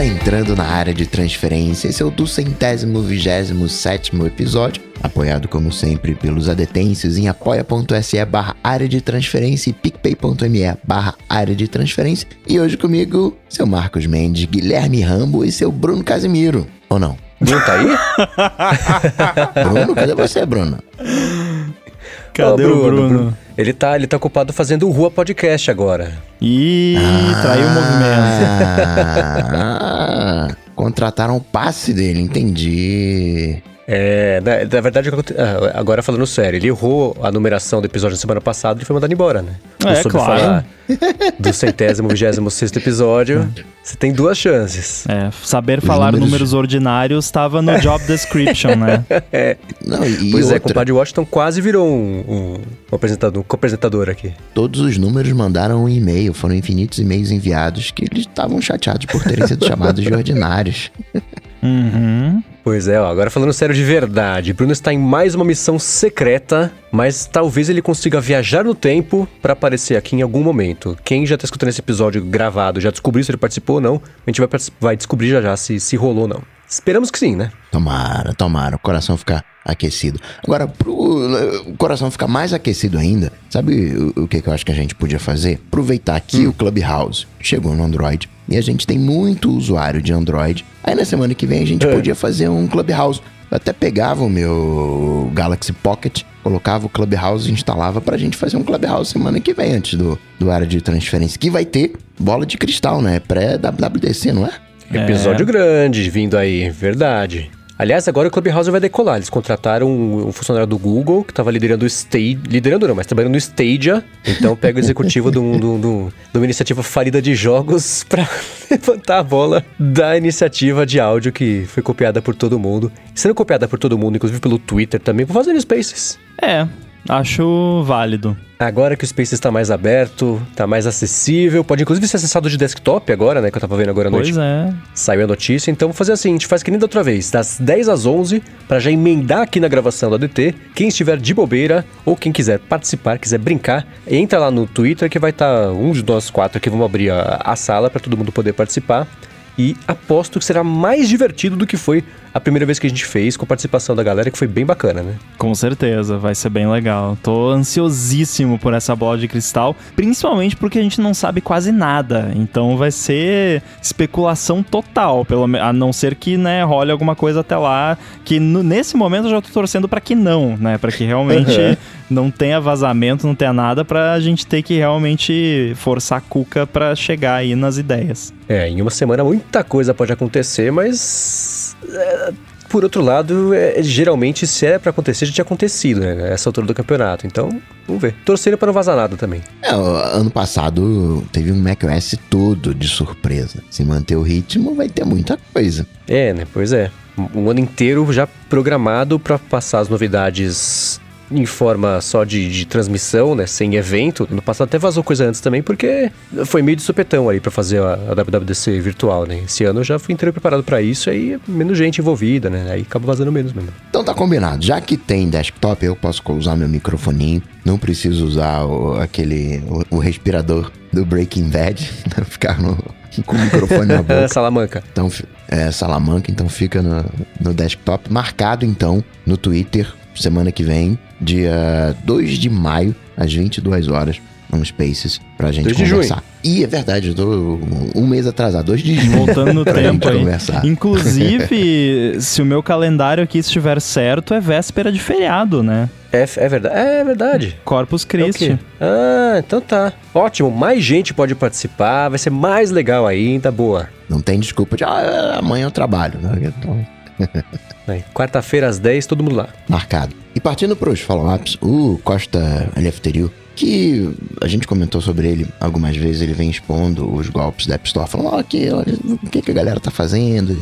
está entrando na área de transferência. Esse é o do centésimo vigésimo sétimo episódio, apoiado como sempre pelos adetêncios em apoia.se barra área de transferência e picpay.me barra área de transferência. E hoje comigo, seu Marcos Mendes, Guilherme Rambo e seu Bruno Casimiro. Ou não? Bruno tá aí? Bruno, cadê você, Bruno? Cadê Ô, Bruno, o Bruno? Bruno? Ele tá, ele tá ocupado fazendo o Rua Podcast agora. Ih, ah, traiu o movimento. Ah, contrataram o passe dele, entendi. É, na, na, verdade, ah, agora falando sério, ele errou a numeração do episódio da semana passada e foi mandado embora, né? Não é, claro. falar do centésimo, vigésimo sexto episódio. Você tem duas chances. É, saber Os falar números, números ordinários estava no job description, né? é. Não, e pois é, outra... é, o compadre Washington quase virou um, um, um apresentador, um co-apresentador aqui. Todos os números mandaram um e-mail, foram infinitos e-mails enviados que eles estavam chateados por terem sido chamados de ordinários. Uhum. Pois é, ó, agora falando sério de verdade, Bruno está em mais uma missão secreta, mas talvez ele consiga viajar no tempo para aparecer aqui em algum momento. Quem já está escutando esse episódio gravado já descobriu se ele participou ou não, a gente vai, vai descobrir já já se, se rolou ou não. Esperamos que sim, né? Tomara, tomara, o coração ficar aquecido. Agora, pro o coração ficar mais aquecido ainda, sabe o, o que, que eu acho que a gente podia fazer? Aproveitar que hum. o Clubhouse chegou no Android e a gente tem muito usuário de Android. Aí na semana que vem a gente é. podia fazer um Clubhouse. Eu até pegava o meu Galaxy Pocket, colocava o Clubhouse e instalava pra gente fazer um Clubhouse semana que vem, antes do, do área de transferência. Que vai ter bola de cristal, né? Pré-WWDC, não é? Episódio é. grande vindo aí, verdade. Aliás, agora o Clubhouse vai decolar. Eles contrataram um, funcionário do Google que estava liderando o Stage. Liderando não, mas trabalhando no Stadia. Então pega o executivo de, uma iniciativa falida de jogos para levantar a bola da iniciativa de áudio que foi copiada por todo mundo. Sendo copiada por todo mundo, inclusive pelo Twitter também, por fazer Spaces. É, Acho válido. Agora que o Space está mais aberto, está mais acessível, pode inclusive ser acessado de desktop agora, né? Que eu tava vendo agora à noite. Pois é. Saiu a notícia, então vou fazer assim, a gente faz que nem da outra vez, das 10 às 11, para já emendar aqui na gravação do ADT. Quem estiver de bobeira ou quem quiser participar, quiser brincar, entra lá no Twitter que vai estar tá um de nós quatro aqui, vamos abrir a, a sala para todo mundo poder participar. E aposto que será mais divertido do que foi a primeira vez que a gente fez, com participação da galera, que foi bem bacana, né? Com certeza, vai ser bem legal. Tô ansiosíssimo por essa bola de cristal, principalmente porque a gente não sabe quase nada. Então vai ser especulação total, pelo a não ser que, né, role alguma coisa até lá, que no, nesse momento eu já tô torcendo para que não, né? Para que realmente uhum. não tenha vazamento, não tenha nada pra gente ter que realmente forçar a cuca para chegar aí nas ideias. É, em uma semana muita coisa pode acontecer, mas é, por outro lado, é, geralmente, se é para acontecer, já tinha acontecido, né? Essa altura do campeonato. Então, vamos ver. Torcendo para não vazar nada também. É, ano passado teve um macOS todo de surpresa. Se manter o ritmo, vai ter muita coisa. É, né? Pois é. Um ano inteiro já programado para passar as novidades em forma só de, de, transmissão, né? Sem evento. No passado até vazou coisa antes também, porque foi meio de supetão aí para fazer a, a, WWDC virtual, né? Esse ano eu já fui inteiro preparado para isso, aí menos gente envolvida, né? Aí acaba vazando menos mesmo. Então tá combinado. Já que tem desktop, eu posso usar meu microfoninho. Não preciso usar o, aquele o, o respirador do Breaking Bad, ficar no, com o microfone na boca. Salamanca. Então, é, Salamanca, então fica no, no desktop. Marcado, então, no Twitter, semana que vem, dia 2 de maio, às 22 horas, no Spaces, pra gente conversar. E é verdade, eu tô um mês atrasado, 2 de junho. Voltando no tempo aí. Conversar. Inclusive, se o meu calendário aqui estiver certo, é véspera de feriado, né? É, é verdade. É verdade. Corpus Christi. É ah, então tá. Ótimo, mais gente pode participar, vai ser mais legal ainda, boa. Não tem desculpa de, ah, amanhã eu trabalho, né? Então... Quarta-feira às 10, todo mundo lá. Marcado. E partindo para os follow-ups, o Costa Eleftheriou, que a gente comentou sobre ele algumas vezes, ele vem expondo os golpes da App Store, falando, ó, aqui, olha, o que, que a galera tá fazendo,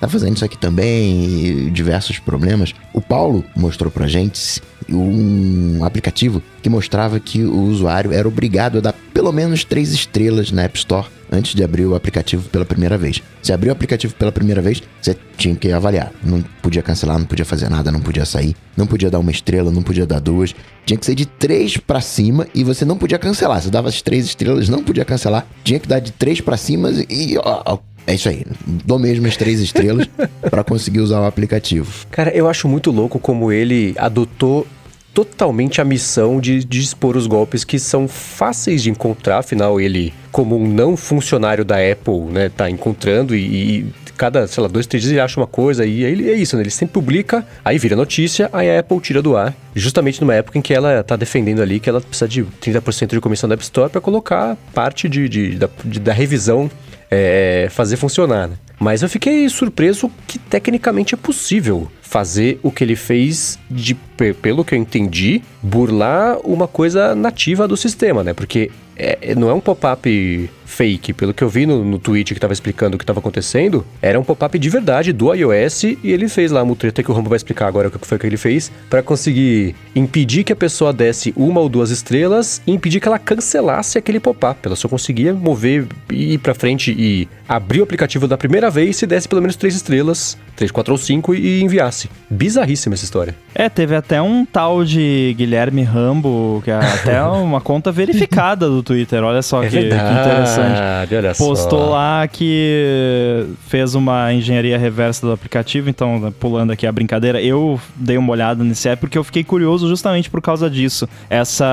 tá fazendo isso aqui também, e diversos problemas. O Paulo mostrou pra gente um aplicativo que mostrava que o usuário era obrigado a dar pelo menos três estrelas na App Store antes de abrir o aplicativo pela primeira vez. Se abriu o aplicativo pela primeira vez, você tinha que avaliar. Não podia cancelar, não podia fazer nada, não podia sair, não podia dar uma estrela, não podia dar duas. Tinha que ser de três para cima e você não podia cancelar. Você dava as três estrelas, não podia cancelar. Tinha que dar de três para cima e ó, É isso aí. Dou mesmo as três estrelas para conseguir usar o aplicativo. Cara, eu acho muito louco como ele adotou totalmente a missão de, de expor os golpes que são fáceis de encontrar, afinal ele, como um não funcionário da Apple, né, tá encontrando e, e cada, sei lá, dois, três dias ele acha uma coisa e ele é isso, né? Ele sempre publica, aí vira notícia, aí a Apple tira do ar. Justamente numa época em que ela tá defendendo ali que ela precisa de 30% de comissão da App Store para colocar parte de, de, da, de, da revisão é, fazer funcionar, né? Mas eu fiquei surpreso que tecnicamente é possível fazer o que ele fez de, pelo que eu entendi, burlar uma coisa nativa do sistema, né? Porque é, não é um pop-up fake. Pelo que eu vi no, no tweet que estava explicando o que estava acontecendo, era um pop-up de verdade do iOS e ele fez lá a mutreta que o Rambo vai explicar agora o que foi que ele fez para conseguir impedir que a pessoa desse uma ou duas estrelas e impedir que ela cancelasse aquele pop-up. Ela só conseguia mover, ir para frente e abrir o aplicativo da primeira vez se desse pelo menos três estrelas, três, quatro ou cinco e enviasse. Bizarríssima essa história. É, teve até um tal de Guilherme Rambo, que é até uma conta verificada do Twitter. Olha só é que, que interessante interessante. Olha Postou só. lá que fez uma engenharia reversa do aplicativo, então, pulando aqui a brincadeira, eu dei uma olhada nesse app porque eu fiquei curioso justamente por causa disso. Essa.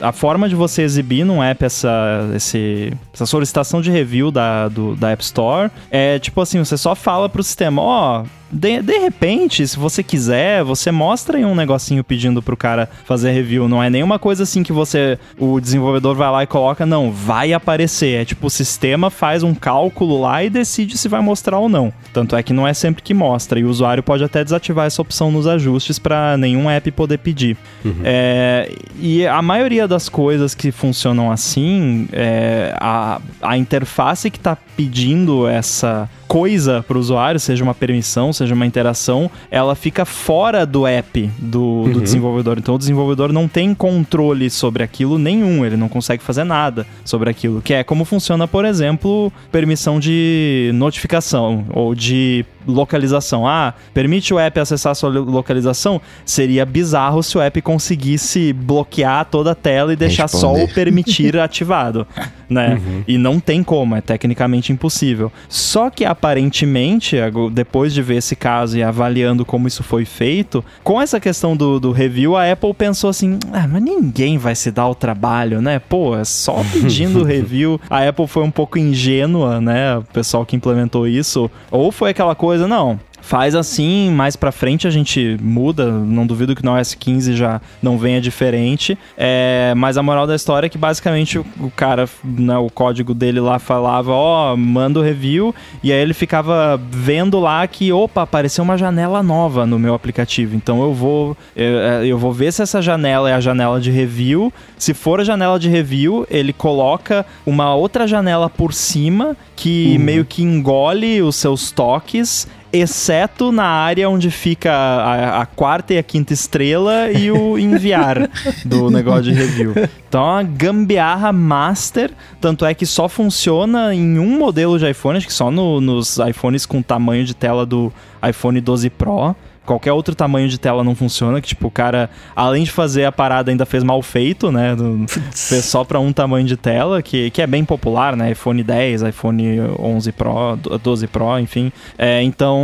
A forma de você exibir num app essa, esse, essa solicitação de review da, do, da App Store é tipo assim: você só fala pro sistema, ó. Oh, de, de repente, se você quiser, você mostra em um negocinho pedindo pro cara fazer review. Não é nenhuma coisa assim que você, o desenvolvedor vai lá e coloca, não, vai aparecer. É tipo, o sistema faz um cálculo lá e decide se vai mostrar ou não. Tanto é que não é sempre que mostra. E o usuário pode até desativar essa opção nos ajustes para nenhum app poder pedir. Uhum. É, e a maioria das coisas que funcionam assim, é, a, a interface que está pedindo essa coisa para o usuário, seja uma permissão, seja uma interação, ela fica fora do app do, uhum. do desenvolvedor. Então o desenvolvedor não tem controle sobre aquilo nenhum, ele não consegue fazer nada sobre aquilo. Que é como funciona, por exemplo, permissão de notificação ou de localização. Ah, permite o app acessar a sua localização? Seria bizarro se o app conseguisse bloquear toda a tela e deixar Responder. só o permitir ativado, né? Uhum. E não tem como, é tecnicamente impossível. Só que aparentemente, depois de ver esse caso e avaliando como isso foi feito, com essa questão do, do review, a Apple pensou assim: ah, mas ninguém vai se dar o trabalho, né? Pô, é só pedindo review. A Apple foi um pouco ingênua, né? O pessoal que implementou isso. Ou foi aquela coisa, não, faz assim, mais para frente a gente muda, não duvido que no OS 15 já não venha diferente, é, mas a moral da história é que basicamente o, o cara, né, o código dele lá falava, ó, oh, manda o review, e aí ele ficava vendo lá que, opa, apareceu uma janela nova no meu aplicativo, então eu vou, eu, é, eu vou ver se essa janela é a janela de review, se for a janela de review, ele coloca uma outra janela por cima que uhum. meio que engole os seus toques exceto na área onde fica a, a, quarta e a quinta estrela e o enviar do negócio de review. Então é uma gambiarra master, tanto é que só funciona em um modelo de iPhone, acho que só no, nos iPhones com tamanho de tela do iPhone 12 Pro qualquer outro tamanho de tela não funciona, que tipo, o cara, além de fazer a parada, ainda fez mal feito, né? fez só para um tamanho de tela, que, que é bem popular, né? iPhone 10, iPhone 11 Pro, 12 Pro, enfim. É, então,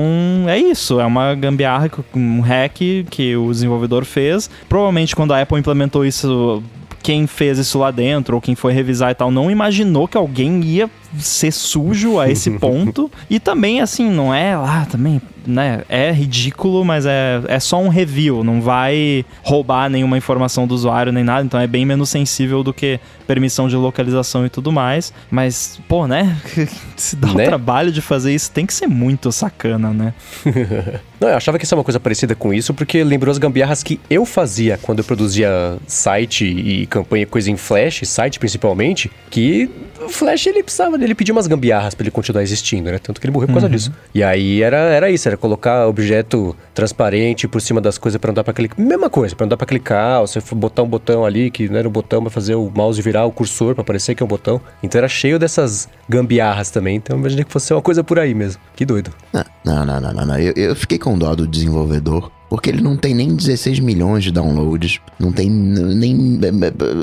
é isso, é uma gambiarra, um hack que o desenvolvedor fez. Provavelmente quando a Apple implementou isso quem fez isso lá dentro ou quem foi revisar e tal não imaginou que alguém ia ser sujo a esse ponto. e também, assim, não é lá também, né? É ridículo, mas é, é só um review, não vai roubar nenhuma informação do usuário nem nada, então é bem menos sensível do que permissão de localização e tudo mais. Mas, pô, né? Se dá né? o trabalho de fazer isso, tem que ser muito sacana, né? Não, eu achava que isso é uma coisa parecida com isso, porque lembrou as gambiarras que eu fazia quando eu produzia site e campanha coisa em Flash, site principalmente, que o Flash ele precisava dele pedir umas gambiarras para ele continuar existindo, né? Tanto que ele morreu por causa uhum. disso. E aí era, era isso, era colocar objeto transparente por cima das coisas para não dar para clicar. Mesma coisa, para não dar para clicar, ou você botar um botão ali que não era um botão, para fazer o mouse virar o cursor para parecer que é um botão. Então era cheio dessas gambiarras também. Então eu imaginei que fosse uma coisa por aí mesmo. Que doido. Não, não, não, não, não. Eu, eu fiquei com dó do desenvolvedor. Porque ele não tem nem 16 milhões de downloads, não tem nem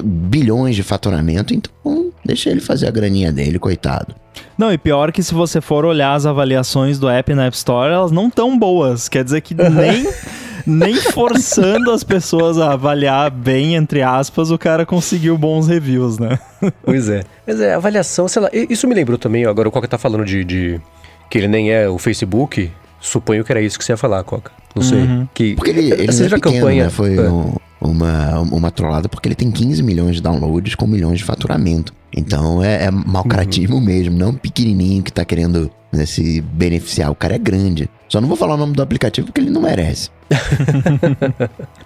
bilhões de faturamento, então Deixa ele fazer a graninha dele, coitado. Não, e pior que se você for olhar as avaliações do app na App Store, elas não tão boas. Quer dizer que nem, nem forçando as pessoas a avaliar bem, entre aspas, o cara conseguiu bons reviews, né? Pois é. Mas é, avaliação, sei lá, isso me lembrou também, agora o Coca tá falando de, de que ele nem é o Facebook, suponho que era isso que você ia falar, Coca. Não sei. Uhum. Que, Porque ele, ele não é pequeno, campanha. né? Foi É. um- uma, uma trollada porque ele tem 15 milhões de downloads com milhões de faturamento. Então é, é malcratismo mesmo, não um pequenininho que tá querendo né, se beneficiar. O cara é grande. Só não vou falar o nome do aplicativo porque ele não merece.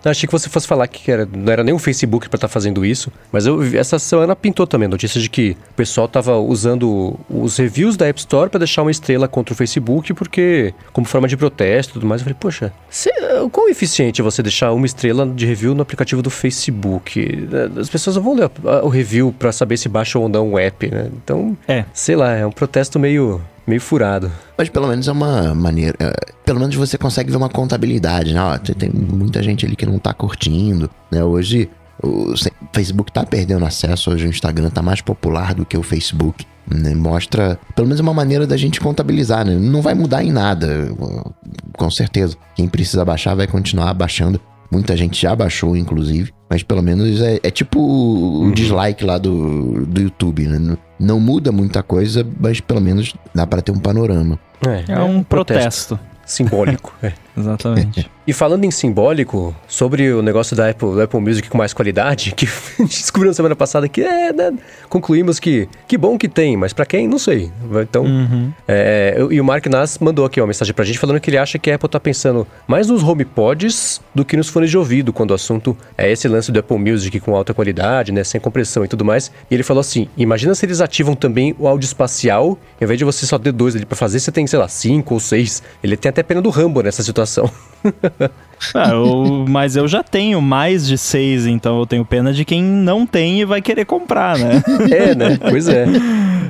Eu achei que você fosse falar que era, não era nem o Facebook pra estar fazendo isso, mas eu essa semana pintou também a notícia de que o pessoal tava usando os reviews da App Store pra deixar uma estrela contra o Facebook, porque como forma de protesto e tudo mais, eu falei, poxa, cê, o quão eficiente é você deixar uma estrela de review no aplicativo do Facebook? As pessoas não vão ler o review pra saber se baixa ou não o app, né? Então, É. sei lá, é um protesto meio, meio furado. Mas pelo menos é uma maneira. é, pelo menos você consegue ver uma contabilidade, né? Ó, tem- muita gente ali que não tá curtindo, né? Hoje o Facebook tá perdendo acesso, hoje o Instagram tá mais popular do que o Facebook. né? Mostra, pelo menos é uma maneira da gente contabilizar, né? Não vai mudar em nada, com certeza. Quem precisa baixar vai continuar baixando. Muita gente já baixou, inclusive. Mas pelo menos é, é tipo o dislike lá do, do YouTube, né? Não- Não muda muita coisa, mas pelo menos dá pra ter um panorama. É um protesto. Simbólico. é. Exatamente. E falando em simbólico, sobre o negócio da Apple, Apple Music com mais qualidade, que descobriu na semana passada que é, né, concluímos que que bom que tem, mas pra quem, não sei. Então, Uhum. é, e o Mark Nass mandou aqui uma mensagem pra gente falando que ele acha que a Apple tá pensando mais nos HomePods do que nos fones de ouvido, quando o assunto é esse lance do Apple Music com alta qualidade, né, sem compressão e tudo mais. E ele falou assim: imagina se eles ativam também o áudio espacial, ao invés de você só ter dois ali pra fazer, você tem, sei lá, cinco ou seis. Ele tem até pena do Rambo nessa situação situação. Ah, eu- mas eu já tenho mais de seis, então eu tenho pena de quem não tem e vai querer comprar, né? é, né? Pois é.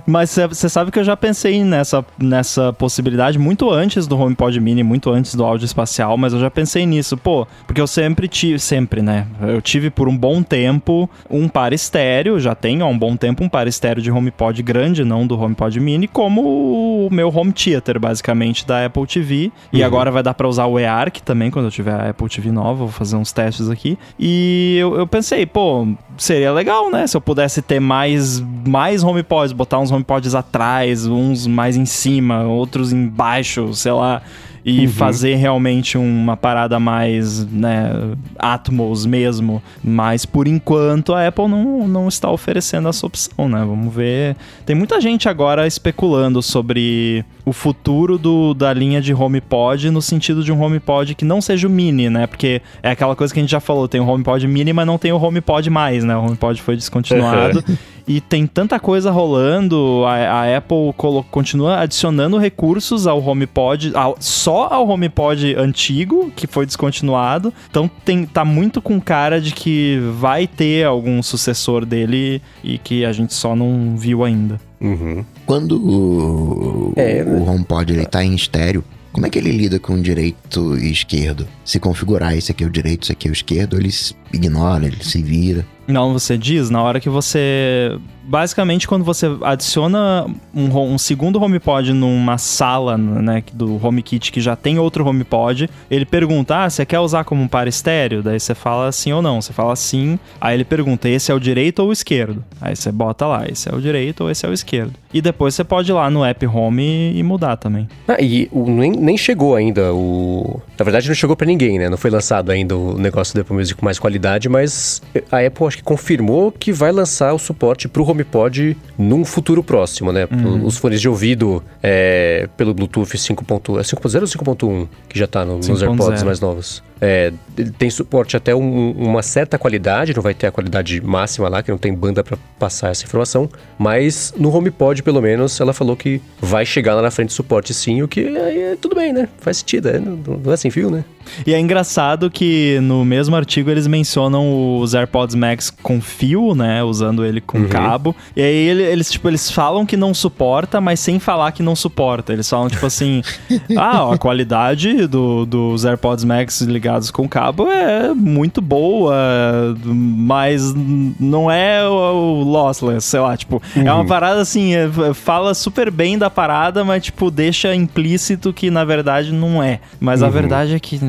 Mas você sabe que eu já pensei nessa, nessa possibilidade muito antes do HomePod Mini, muito antes do áudio espacial, mas eu já pensei nisso, pô, porque eu sempre tive, sempre, né? Eu tive por um bom tempo um par estéreo, já tenho há um bom tempo um par estéreo de HomePod grande, não do HomePod Mini, como o meu home theater, basicamente, da Apple TV. E agora vai dar pra usar o eARC também, quando eu tiver a Apple TV nova, vou fazer uns testes aqui. E eu, eu pensei, pô, seria legal, né? Se eu pudesse ter mais, mais HomePods, botar uns HomePods atrás, uns mais em cima, outros embaixo, sei lá. E fazer realmente uma parada mais, né, Atmos mesmo. Mas por enquanto a Apple não, não está oferecendo essa opção, né? Vamos ver. Tem muita gente agora especulando sobre o futuro do, da linha de HomePod no sentido de um HomePod que não seja o mini, né? Porque é aquela coisa que a gente já falou, tem o HomePod mini, mas não tem o HomePod mais, né? O HomePod foi descontinuado. E tem tanta coisa rolando, a, a Apple colo- continua adicionando recursos ao HomePod, ao- só ao HomePod antigo, que foi descontinuado. Então tem, tá muito com cara de que vai ter algum sucessor dele e que a gente só não viu ainda. Uhum. Quando o, É, o HomePod ele tá em estéreo, como é que ele lida com o direito e esquerdo? Se configurar esse aqui é o direito, esse aqui é o esquerdo, ele se ignora, ele se vira. Não, você diz, na hora que você. Basicamente, quando você adiciona um, um segundo HomePod numa sala, né, do HomeKit que já tem outro HomePod, ele pergunta: Ah, você quer usar como um par estéreo? Daí você fala sim ou não. Você fala sim, aí ele pergunta: esse é o direito ou o esquerdo? Aí você bota lá: esse é o direito ou esse é o esquerdo. E depois você pode ir lá no app Home e mudar também. Ah, e o- nem, nem chegou ainda o. Na verdade, não chegou pra ninguém, né? Não foi lançado ainda o negócio do Apple Music com mais qualidade, mas a Apple acho confirmou que vai lançar o suporte pro HomePod num futuro próximo, né? Os fones de ouvido é, pelo Bluetooth 5.0 é 5.0 ou 5.1, que já tá no- nos 5.0. AirPods mais novos. É, ele tem suporte até um- uma certa qualidade, não vai ter a qualidade máxima lá, que não tem banda pra passar essa informação, mas no HomePod, pelo menos, ela falou que vai chegar lá na frente suporte sim, o que aí é tudo bem, né? Faz sentido, é, não, não é sem fio, né? E é engraçado que no mesmo artigo eles mencionam os AirPods Max com fio, né? Usando ele com cabo. E aí ele- eles, tipo, eles falam que não suporta, mas sem falar que não suporta. Eles falam, tipo assim, ah, ó, a qualidade do- dos AirPods Max ligados ligados com cabo é muito boa, mas não é o, o lossless, sei lá, tipo, uhum. é uma uhum. parada assim, é, fala super bem da parada, mas tipo, deixa implícito que na verdade não é. Mas uhum. a verdade é que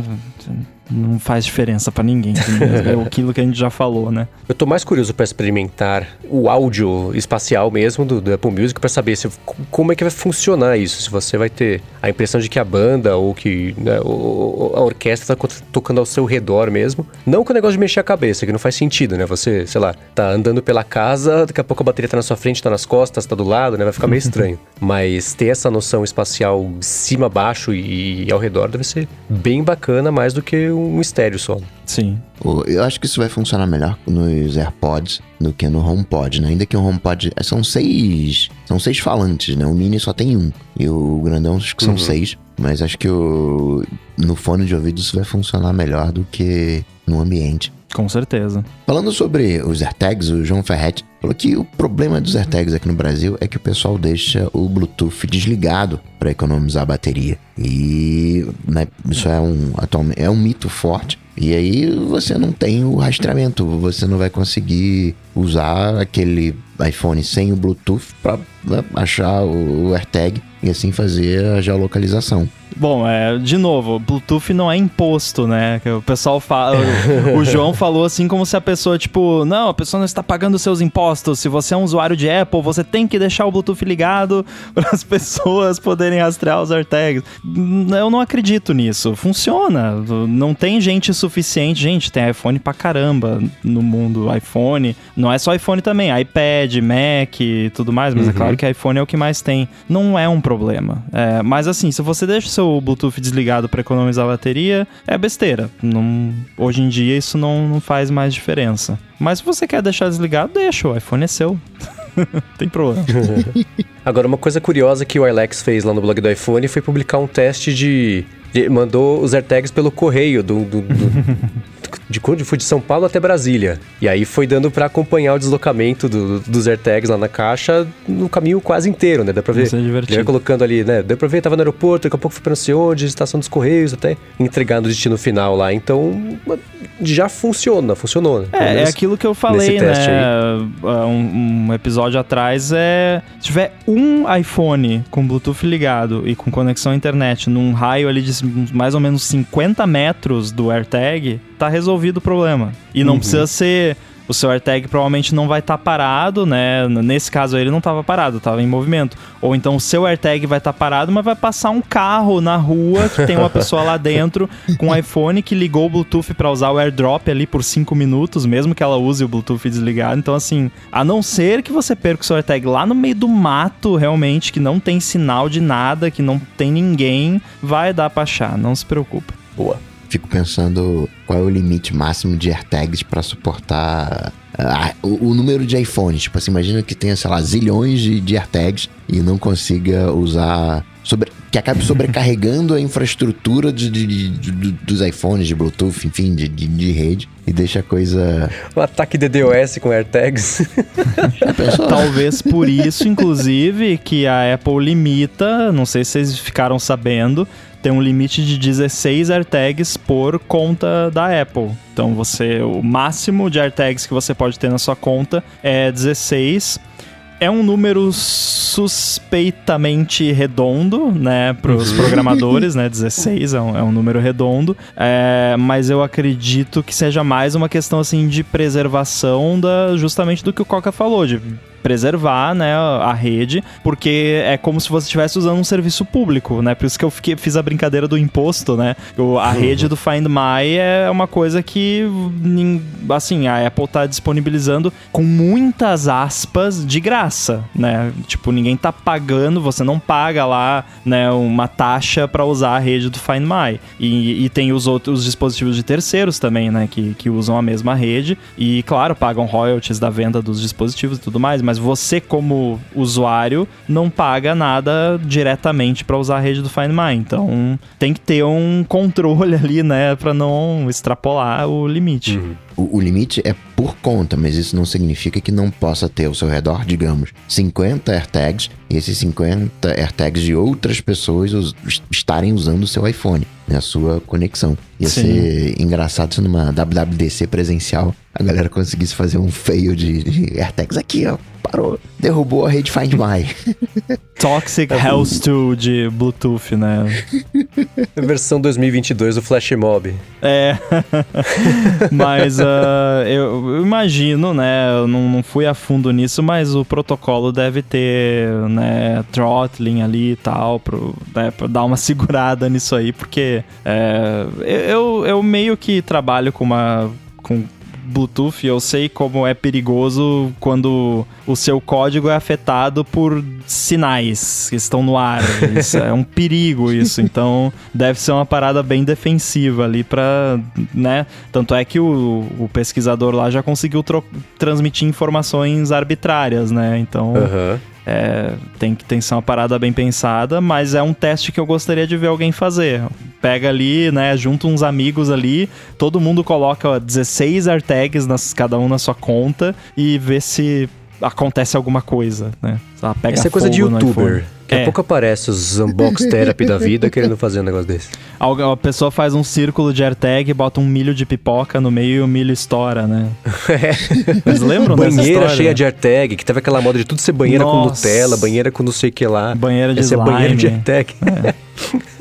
não faz diferença para ninguém. é aquilo que a gente já falou, né? Eu tô mais curioso para experimentar o áudio espacial mesmo do, do Apple Music para saber se, como é que vai funcionar isso. Se você vai ter a impressão de que a banda ou que né, a orquestra tá tocando ao seu redor mesmo. Não com o negócio de mexer a cabeça, que não faz sentido, né? Você, sei lá, tá andando pela casa, daqui a pouco a bateria tá na sua frente, tá nas costas, tá do lado, né? Vai ficar meio estranho. Mas ter essa noção espacial cima, baixo e, e ao redor deve ser bem bacana, mais do que um estéreo só. Sim. Eu acho que isso vai funcionar melhor nos AirPods do que no HomePod, né? Ainda que o HomePod é, são seis, são seis falantes, né? O Mini só tem um e o grandão acho que são uhum. seis. Mas acho que o, no fone de ouvido isso vai funcionar melhor do que no ambiente. Com certeza. Falando sobre os AirTags, o João Ferretti falou que o problema dos AirTags aqui no Brasil é que o pessoal deixa o Bluetooth desligado para economizar a bateria. E né, isso é um, é um mito forte. E aí você não tem o rastreamento, você não vai conseguir usar aquele iPhone sem o Bluetooth para né, achar o AirTag e assim fazer a geolocalização. Bom, é, de novo, Bluetooth não é imposto, né? O pessoal fala. o João falou assim como se a pessoa, tipo, não, a pessoa não está pagando seus impostos. Se você é um usuário de Apple, você tem que deixar o Bluetooth ligado para as pessoas poderem rastrear os AirTags. Eu não acredito nisso. Funciona. Não tem gente suficiente. Gente, tem iPhone pra caramba no mundo. iPhone. Não é só iPhone também, iPad, Mac e tudo mais, mas é uhum. é claro que iPhone é o que mais tem. Não é um problema. É, mas assim, se você deixa o seu Bluetooth desligado para economizar bateria, é besteira. Não, hoje em dia isso não, não faz mais diferença. Mas se você quer deixar desligado, deixa, o iPhone é seu. Tem problema. Agora, uma coisa curiosa que o Alex fez lá no blog do iPhone foi publicar um teste de. de mandou os AirTags pelo correio do, do, do de foi de São Paulo até Brasília. E aí foi dando para acompanhar o deslocamento do, dos AirTags lá na caixa no caminho quase inteiro, né? Dá pra ver. Isso é divertido. Ele colocando ali, né? Deu pra ver, tava no aeroporto, daqui a pouco foi pra não sei onde, estação dos Correios, até entregar no destino final lá. Então, já funciona, funcionou. Né? É, é aquilo que eu falei, né? Um, um, episódio atrás é. Se tiver um iPhone com Bluetooth ligado e com conexão à internet num raio ali de mais ou menos 50 metros do AirTag, tá resolvido o problema. E não uhum. precisa ser o seu AirTag provavelmente não vai estar tá parado, né? Nesse caso ele não estava parado, estava em movimento. Ou então o seu AirTag vai estar tá parado, mas vai passar um carro na rua que tem uma pessoa lá dentro com um iPhone que ligou o Bluetooth para usar o AirDrop ali por 5 minutos, mesmo que ela use o Bluetooth desligado. Então assim, a não ser que você perca o seu AirTag lá no meio do mato, realmente, que não tem sinal de nada, que não tem ninguém, vai dar para achar, não se preocupe. Boa fico pensando qual é o limite máximo de AirTags para suportar uh, o, o, número de iPhones. Tipo assim, imagina que tenha, sei lá, zilhões de, de AirTags e não consiga usar. Sobre, que acabe sobrecarregando a infraestrutura de, de, de, dos iPhones, de Bluetooth, enfim, de, de, rede, e deixa a coisa. O ataque DDoS com AirTags. Talvez por isso, inclusive, que a Apple limita, não sei se vocês ficaram sabendo, tem um limite de 16 AirTags por conta da Apple. Então você, o máximo de AirTags que você pode ter na sua conta é 16 é um número suspeitamente redondo, né, para os uhum. programadores, né, 16 é um, é um número redondo, é, mas eu acredito que seja mais uma questão, assim, de preservação da, justamente do que o Coca falou, de preservar, né, a rede, porque é como se você estivesse usando um serviço público, né? Por isso que eu fiquei, fiz a brincadeira do imposto, né? A rede do Find My é uma coisa que, assim, a Apple tá disponibilizando com muitas aspas de graça, né? Tipo, ninguém tá pagando, você não paga lá, né, uma taxa para usar a rede do Find My. E, e tem os outros dispositivos de terceiros também, né, que, que usam a mesma rede e, claro, pagam royalties da venda dos dispositivos e tudo mais, mas você como usuário não paga nada diretamente para usar a rede do Find My. Então tem que ter um controle ali, né, para não extrapolar o limite. Uhum. O, o, limite é por conta, mas isso não significa que não possa ter ao seu redor, digamos, 50 AirTags e esses 50 AirTags de outras pessoas estarem usando o seu iPhone, né, a sua conexão. Ia Sim. ser engraçado se numa WWDC presencial a galera conseguisse fazer um feio de, de AirTags aqui, ó parou. Derrubou a rede Find My. Toxic Health 2 de Bluetooth, né? Versão 2022 do Flash Mob. É. mas uh, eu, eu, imagino, né? Eu não, não, fui a fundo nisso, mas o protocolo deve ter, né? Throttling ali e tal, pro, né, pra dar uma segurada nisso aí, porque é, eu, eu meio que trabalho com uma. Com Bluetooth, eu sei como é perigoso quando o seu código é afetado por sinais que estão no ar. Isso é um perigo isso. Então, deve ser uma parada bem defensiva ali para, né? Tanto é que o, o pesquisador lá já conseguiu transmitir informações arbitrárias, né? Então, uhum. É, tem que ter uma parada bem pensada, mas é um teste que eu gostaria de ver alguém fazer. Pega ali, né, junta uns amigos ali, todo mundo coloca 16 AirTags, nas, cada um na sua conta, e vê se acontece alguma coisa, né? Pega Essa é coisa de youtuber. Daqui a é. pouco aparece os unbox therapy da vida querendo fazer um negócio desse. A pessoa faz um círculo de AirTag, bota um milho de pipoca no meio e o milho estoura, né? É. Vocês lembram Banheira cheia de AirTag, que teve aquela moda de tudo ser banheira Nossa. com Nutella, banheira com não sei o que lá. Banheira de Essa slime. é banheira de AirTag. É.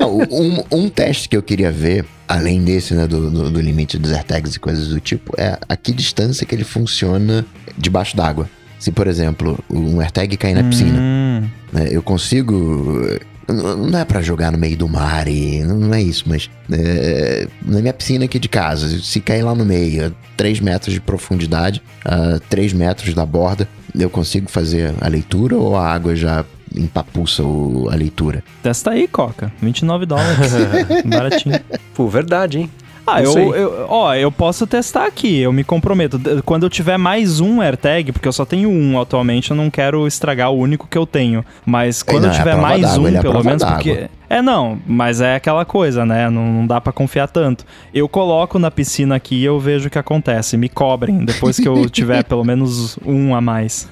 Um, um teste que eu queria ver, além desse, né, do, do, do limite dos AirTags e coisas do tipo, é a que distância que ele funciona debaixo d'água. Se, por exemplo, um AirTag cair na piscina, hum. né, eu consigo. Não é para jogar no meio do mar e não é isso, mas é, na minha piscina aqui de casa, se cair lá no meio, a 3 metros de profundidade, a 3 metros da borda, eu consigo fazer a leitura ou a água já empapuça o, a leitura? Testa aí, Coca. 29 dólares. Baratinho. Pô, verdade, hein? Ah, eu, eu, ó, eu posso testar aqui, eu me comprometo. Quando eu tiver mais um AirTag, porque eu só tenho um atualmente, eu não quero estragar o único que eu tenho. Mas quando não, eu é tiver é mais um, pelo menos, porque. É, não, mas é aquela coisa, né? Não, não dá para confiar tanto. Eu coloco na piscina aqui e eu vejo o que acontece. Me cobrem depois que eu tiver pelo menos um a mais.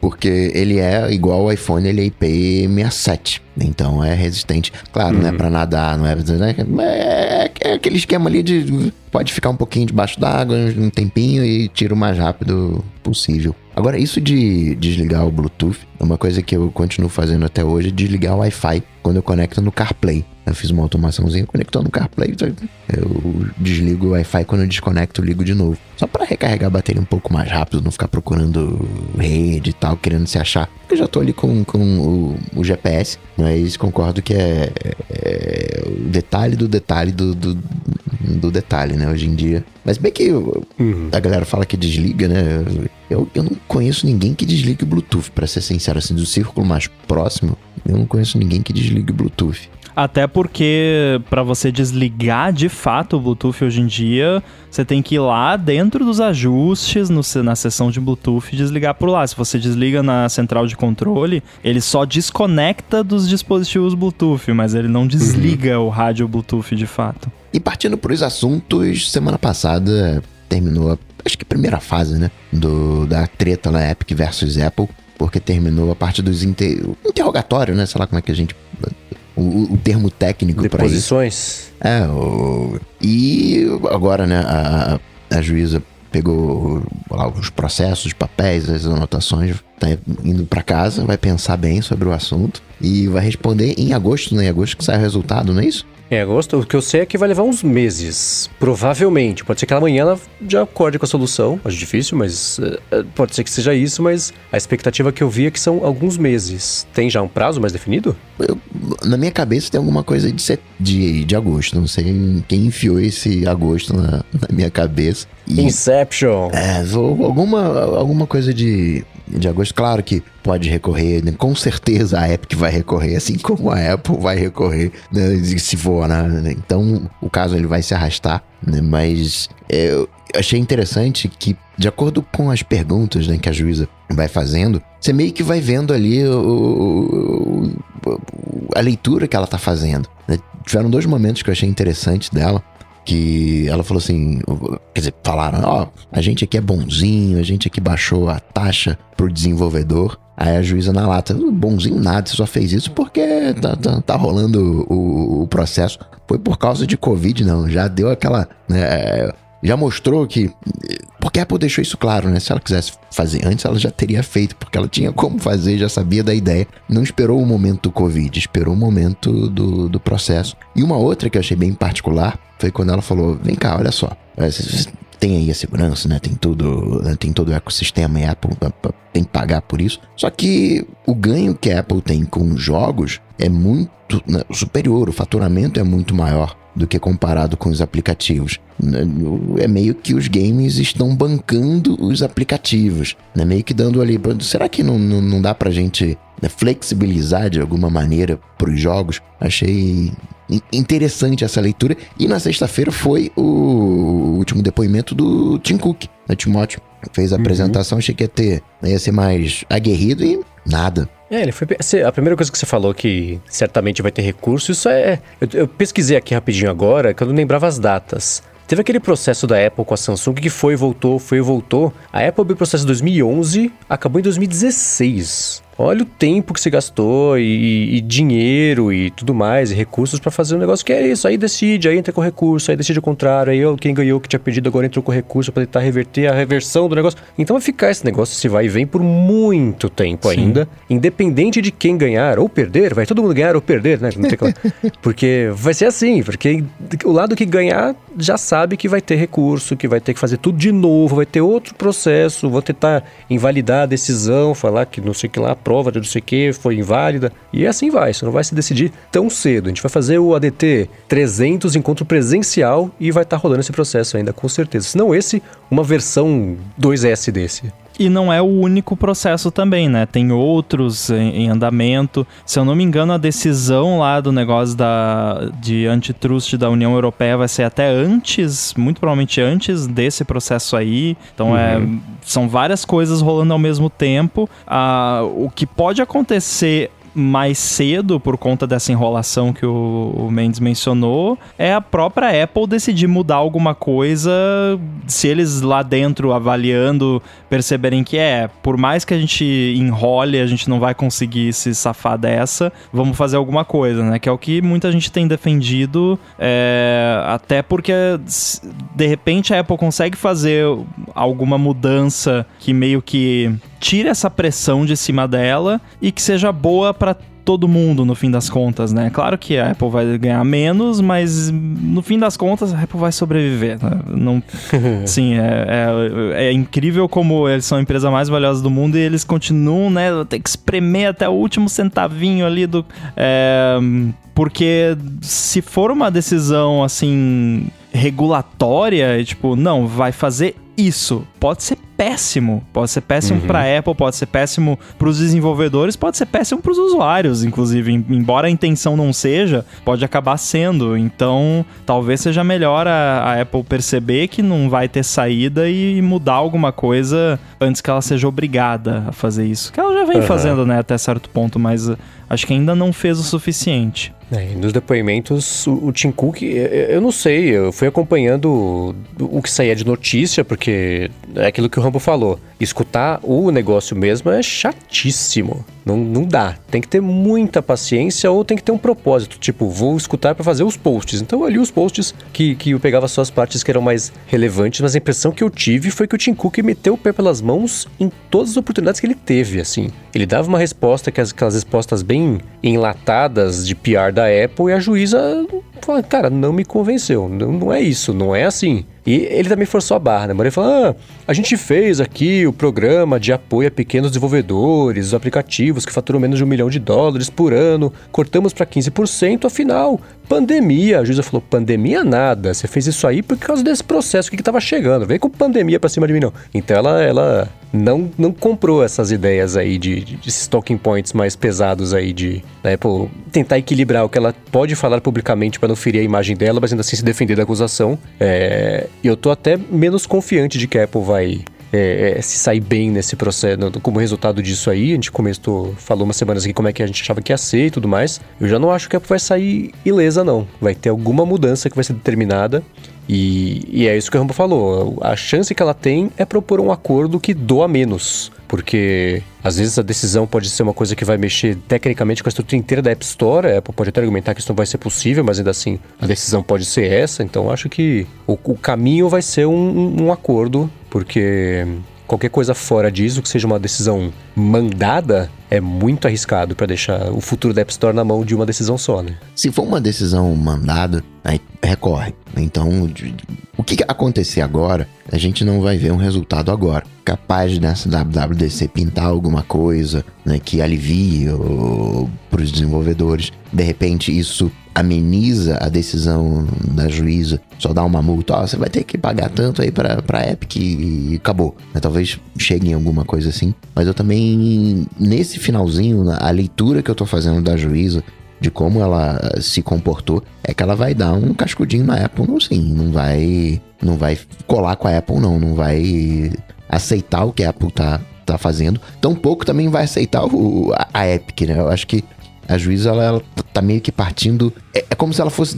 Porque ele é igual o iPhone, ele é IP67. Então é resistente. Claro, uhum. não é pra nadar, não é, né? é, é aquele esquema ali de pode ficar um pouquinho debaixo d'água um tempinho e tira o mais rápido possível. Agora, isso de desligar o Bluetooth é uma coisa que eu continuo fazendo até hoje, desligar o Wi-Fi quando eu conecto no CarPlay. Eu fiz uma automaçãozinha conectando no CarPlay, eu desligo o Wi-Fi quando eu desconecto, eu ligo de novo. Só para recarregar a bateria um pouco mais rápido, não ficar procurando rede e tal, querendo se achar. Porque eu já tô ali com, com o, o GPS, mas concordo que é, é, o detalhe do detalhe do, do, do detalhe, né, hoje em dia. Mas bem que uhum. a galera fala que desliga, né? Eu, eu não conheço ninguém que desligue o Bluetooth, para ser sincero, assim, do círculo mais próximo, eu não conheço ninguém que desligue o Bluetooth. Até porque para você desligar de fato o Bluetooth hoje em dia, você tem que ir lá dentro dos ajustes no, na seção de Bluetooth e desligar por lá. Se você desliga na central de controle, ele só desconecta dos dispositivos Bluetooth, mas ele não desliga uhum. o rádio Bluetooth de fato. E partindo para os assuntos, semana passada terminou, acho que a primeira fase, né? Do, da treta na Epic versus Apple, porque terminou a parte dos inter, interrogatórios, né? Sei lá como é que a gente. O, o termo técnico para isso. Deposições. É, o, e agora, né? A, a juíza pegou lá, os processos, os papéis, as anotações, tá indo para casa, vai pensar bem sobre o assunto e vai responder em agosto, né? Em agosto que sai o resultado, não é isso? Em agosto, o que eu sei é que vai levar uns meses. Provavelmente. Pode ser que amanhã ela já acorde com a solução. Acho difícil, mas uh, pode ser que seja isso. Mas a expectativa que eu vi é que são alguns meses. Tem já um prazo mais definido? Eu, na minha cabeça tem alguma coisa de, set... de, de agosto. Não sei quem enfiou esse agosto na, na minha cabeça. E, Inception. É, alguma, alguma coisa de, de agosto. Claro que pode recorrer, né? com certeza a Epic vai recorrer, assim como a Apple vai recorrer, né? se for, né? Então o caso ele vai se arrastar, né? Mas é, eu achei interessante que, de acordo com as perguntas né, que a juíza vai fazendo, você meio que vai vendo ali o, o, a leitura que ela tá fazendo. Né? Tiveram dois momentos que eu achei interessantes dela que ela falou assim, quer dizer, falaram, ó, a gente aqui é bonzinho, a gente aqui baixou a taxa pro desenvolvedor. Aí a juíza na lata, bonzinho nada, você só fez isso porque tá, tá, tá rolando o, o, processo. Foi por causa de Covid, não. Já deu aquela. Né, já mostrou que. Porque a Apple deixou isso claro, né? Se ela quisesse fazer antes, ela já teria feito, porque ela tinha como fazer, já sabia da ideia. Não esperou o momento do Covid, esperou o momento do, do processo. E uma outra que eu achei bem particular foi quando ela falou: vem cá, olha só. É, tem aí a segurança, né? Tem tudo, né? tem todo o ecossistema e a Apple tem que pagar por isso. Só que o ganho que a Apple tem com jogos é muito né, superior, o faturamento é muito maior do que comparado com os aplicativos. É meio que os games estão bancando os aplicativos, né? Meio que dando ali. Será que não, não, não dá pra gente né, flexibilizar de alguma maneira para os jogos? Achei interessante essa leitura. E na sexta-feira foi o último depoimento do Tim Cook, né, Timóteo. Fez a uhum. apresentação, achei que ia ter, ia ser mais aguerrido e nada. É, ele foi. A primeira coisa que você falou que certamente vai ter recurso, isso é. Eu, eu pesquisei aqui rapidinho agora, que eu não lembrava as datas. Teve aquele processo da Apple com a Samsung que foi, voltou, foi e voltou. A Apple abriu o processo em 2011, acabou em 2016. Olha o tempo que se gastou e, e dinheiro e tudo mais, e recursos para fazer um negócio que é isso. Aí decide, aí entra com recurso, aí decide o contrário, aí eu, quem ganhou que tinha pedido agora entrou com recurso para tentar reverter a reversão do negócio. Então vai ficar esse negócio se vai e vem por muito tempo Sim. ainda, independente de quem ganhar ou perder, vai todo mundo ganhar ou perder, né? porque vai ser assim, porque o lado que ganhar já sabe que vai ter recurso, que vai ter que fazer tudo de novo, vai ter outro processo, vou tentar invalidar a decisão, falar que não sei o que lá, prova de não sei o que foi inválida. E assim vai, você não vai se decidir tão cedo. A gente vai fazer o ADT 300 encontro presencial e vai estar tá rolando esse processo ainda, com certeza. Se não esse, uma versão 2S desse. E não é o único processo também, né? Tem outros em, em, andamento. Se eu não me engano, a decisão lá do negócio da, de antitrust da União Europeia vai ser até antes, muito provavelmente antes desse processo aí. Então é, uhum. é, são várias coisas rolando ao mesmo tempo. Ah, o que pode acontecer mais cedo, por conta dessa enrolação que o, Mendes mencionou, é a própria Apple decidir mudar alguma coisa. Se eles lá dentro, avaliando, perceberem que é, por mais que a gente enrole, a gente não vai conseguir se safar dessa, vamos fazer alguma coisa, né? Que é o que muita gente tem defendido, é, até porque de repente a Apple consegue fazer alguma mudança que meio que tire essa pressão de cima dela e que seja boa para todo mundo no fim das contas, né? Claro que a Apple vai ganhar menos, mas no fim das contas a Apple vai sobreviver. Né? Não, sim, é, é, é, incrível como eles são a empresa mais valiosa do mundo e eles continuam, né? Tem que espremer até o último centavinho ali do. É, porque se for uma decisão assim regulatória, tipo, não, vai fazer isso. Pode ser péssimo. Pode ser péssimo uhum. para Apple, pode ser péssimo para os desenvolvedores, pode ser péssimo para os usuários, inclusive. Embora a intenção não seja, pode acabar sendo. Então, talvez seja melhor a, a Apple perceber que não vai ter saída e mudar alguma coisa antes que ela seja obrigada a fazer isso. Que ela já vem uhum. fazendo, né, até certo ponto, mas acho que ainda não fez o suficiente. É, nos depoimentos, o, o Tim Cook, eu, eu, não sei, eu fui acompanhando o, o que saía de notícia, porque é aquilo que o Rambo falou. Escutar o negócio mesmo é chatíssimo. Não, não dá. Tem que ter muita paciência ou tem que ter um propósito. Tipo, vou escutar para fazer os posts. Então eu li os posts que, que eu pegava só as partes que eram mais relevantes, mas a impressão que eu tive foi que o Tim Cook meteu o pé pelas mãos em todas as oportunidades que ele teve, assim. Ele dava uma resposta, que aquelas respostas bem enlatadas de PR da Apple, e a juíza falou, cara, não me convenceu. Não, não é isso, não é assim. E ele também forçou a barra, né? Ele falou: ah, a gente fez aqui o programa de apoio a pequenos desenvolvedores, os aplicativos que faturam menos de um milhão de dólares por ano, cortamos para 15%, afinal, pandemia. A juíza falou: pandemia nada, você fez isso aí por causa desse processo que estava chegando, vem com pandemia para cima de mim, não. Então ela, ela não, não comprou essas ideias aí de, de, de talking points mais pesados aí de da Apple tentar equilibrar o que ela pode falar publicamente para não ferir a imagem dela, mas ainda assim se defender da acusação. É, eu tô até menos confiante de que a Apple vai é, é, se sair bem nesse processo, como resultado disso aí. A gente começou, falou umas semanas aqui como é que a gente achava que ia ser e tudo mais. Eu já não acho que a Apple vai sair ilesa, não. Vai ter alguma mudança que vai ser determinada. E, e é isso que o Rambo falou. A chance que ela tem é propor um acordo que doa menos. Porque às vezes a decisão pode ser uma coisa que vai mexer tecnicamente com a estrutura inteira da App Store. A Apple pode até argumentar que isso não vai ser possível, mas ainda assim a decisão pode ser essa. Então acho que o, o caminho vai ser um, um acordo, porque qualquer coisa fora disso, que seja uma decisão mandada, é muito arriscado para deixar o futuro da App Store na mão de uma decisão só, né? Se for uma decisão mandada, aí recorre. Então, o que acontecer agora, a gente não vai ver um resultado agora. Capaz dessa WWDC pintar alguma coisa né, que alivie para os desenvolvedores. De repente, isso ameniza a decisão da juíza, só dá uma multa, ó, você vai ter que pagar tanto aí pra, pra Epic e acabou. Né? Talvez chegue em alguma coisa assim. Mas eu também, nesse finalzinho, a leitura que eu tô fazendo da juíza, de como ela se comportou, é que ela vai dar um cascudinho na Apple, não sim, não vai, não vai colar com a Apple não, não vai aceitar o que a Apple tá, tá fazendo. Tampouco também vai aceitar o, a, a Epic, né? Eu acho que a juíza, ela, ela tá meio que partindo. É, é como se ela fosse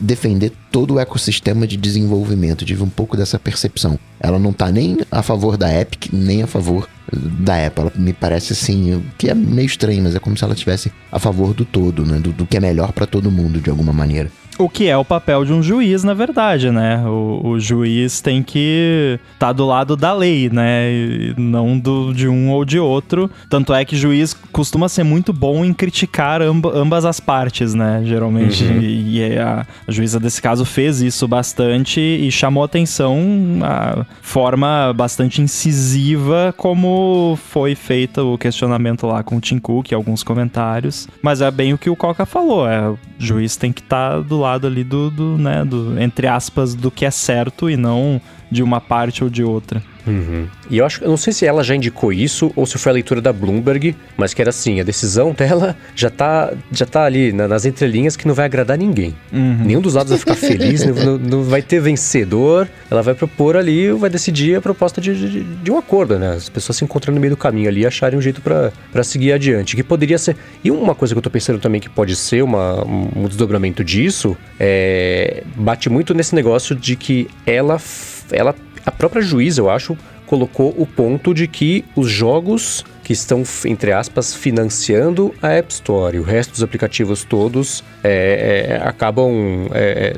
defender todo o ecossistema de desenvolvimento. Tive um pouco dessa percepção. Ela não tá nem a favor da Epic, nem a favor da Apple. Ela me parece assim, que é meio estranho, mas é como se ela estivesse a favor do todo, né? Do, do que é melhor para todo mundo, de alguma maneira. O que é o papel de um juiz, na verdade, né? O, o juiz tem que estar tá do lado da lei, né? E não do, de um ou de outro. Tanto é que juiz costuma ser muito bom em criticar amba, ambas as partes, né? Geralmente. Uhum. E, e a, a, juíza desse caso fez isso bastante e chamou atenção a forma bastante incisiva como foi feito o questionamento lá com o Tim Cook, alguns comentários. Mas é bem o que o Coca falou, é o juiz tem que estar tá do lado lado ali do, do, né, do, entre aspas, do que é certo e não de uma parte ou de outra. Uhum. E eu acho, eu não sei se ela já indicou isso ou se foi a leitura da Bloomberg, mas que era assim, a decisão dela já tá, já tá ali na, nas entrelinhas que não vai agradar ninguém. Uhum. Nenhum dos lados vai ficar feliz, não, não, vai ter vencedor. Ela vai propor ali, vai decidir a proposta de, de, de um acordo, né? As pessoas se encontrando no meio do caminho ali e acharem um jeito para seguir adiante. Que poderia ser. E uma coisa que eu tô pensando também que pode ser uma, um desdobramento disso é. Bate muito nesse negócio de que ela. ela a própria juíza, eu acho, colocou o ponto de que os jogos que estão, entre aspas, financiando a App Store e o resto dos aplicativos todos é, é, acabam é,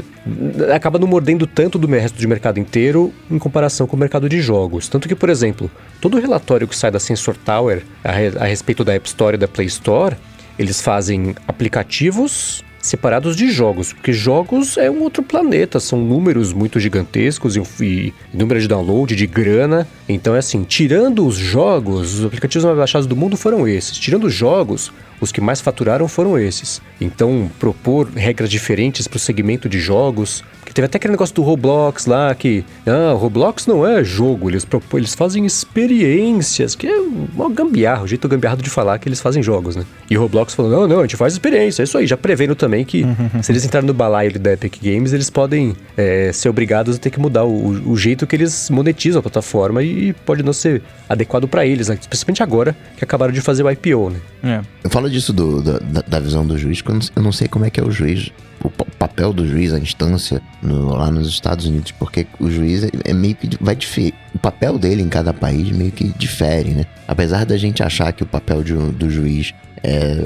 é acaba não mordendo tanto do resto do mercado inteiro em comparação com o mercado de jogos. Tanto que, por exemplo, todo relatório que sai da Sensor Tower a, a respeito da App Store e da Play Store, eles fazem aplicativos separados de jogos, porque jogos é um outro planeta, são números muito gigantescos e, e número de download, de grana. Então é assim, tirando os jogos, os aplicativos mais baixados do mundo foram esses. Tirando os jogos, os que mais faturaram foram esses. Então, propor regras diferentes para o segmento de jogos. Que teve até aquele negócio do Roblox lá, que. Ah, Roblox não é jogo, eles, propor, eles fazem experiências, que é uma gambiarra, o jeito gambiarrado de falar que eles fazem jogos, né? E o Roblox falou: não, não, a gente faz experiência, é isso aí, já prevendo também que se eles entrarem no balaio da Epic Games, eles podem é, ser obrigados a ter que mudar o, o, jeito que eles monetizam a plataforma e pode não ser adequado para eles, né? Especialmente agora que acabaram de fazer o IPO, né? É. Eu falo disso do, da, da, visão do juiz, porque eu não, sei como é que é o juiz, o papel do juiz, a instância no, lá nos Estados Unidos, porque o juiz é, é meio que vai diferir. O papel dele em cada país meio que difere, né? Apesar da gente achar que o papel de, do juiz é,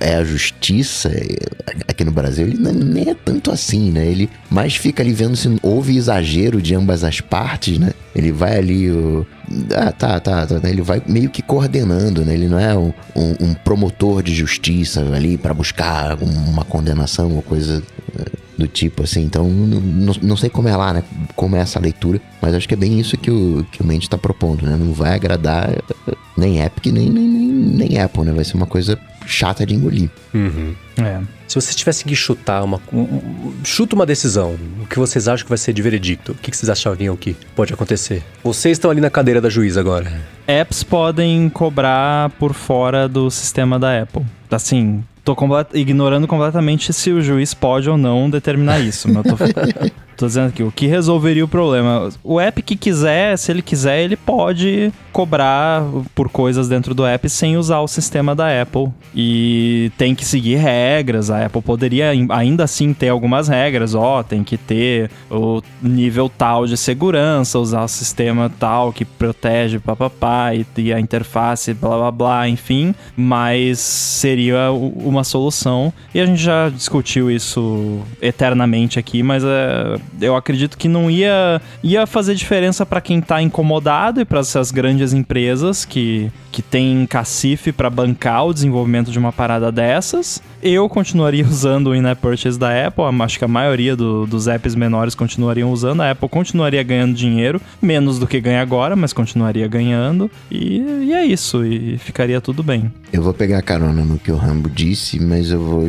é a justiça é, aqui no Brasil, ele nem é tanto assim, né? Ele mais fica ali vendo se houve exagero de ambas as partes, né? Ele vai ali, o, ah, tá, tá, tá, né? ele vai meio que coordenando, né? Ele não é um, um, um promotor de justiça ali para buscar uma condenação ou coisa eh, do tipo, assim. Então, não, não sei como é lá, né? Como é essa leitura, mas acho que é bem isso que o, que o Mendes está propondo, né? Não vai agradar nem Epic, nem, nem, nem, nem Apple, né? Vai ser uma coisa chata de engolir. Uhum. É. Se vocês tivessem que chutar uma. Um, chuta uma decisão. O que vocês acham que vai ser de veredicto? O que vocês achariam que pode acontecer? Vocês estão ali na cadeira da juíza agora. Apps podem cobrar por fora do sistema da Apple. Assim, tô ignorando completamente se o juiz pode ou não determinar isso. Mas eu tô... Tô dizendo aqui, o que resolveria o problema? O app que quiser, se ele quiser, ele pode cobrar por coisas dentro do app sem usar o sistema da Apple. E tem que seguir regras. A Apple poderia ainda assim ter algumas regras. Ó, tem que ter o nível tal de segurança, usar o sistema tal que protege papapá e, e a interface, blá blá blá, enfim. Mas seria uma solução. E a gente já discutiu isso eternamente aqui, mas é, eu acredito que não ia, ia fazer diferença para quem tá incomodado e para essas grandes empresas que, que têm cacife para bancar o desenvolvimento de uma parada dessas. Eu continuaria usando o in-app purchase da Apple, acho que a maioria do, dos apps menores continuariam usando. A Apple continuaria ganhando dinheiro, menos do que ganha agora, mas continuaria ganhando. E, e é isso, e ficaria tudo bem. Eu vou pegar carona no que o Rambo disse, mas eu vou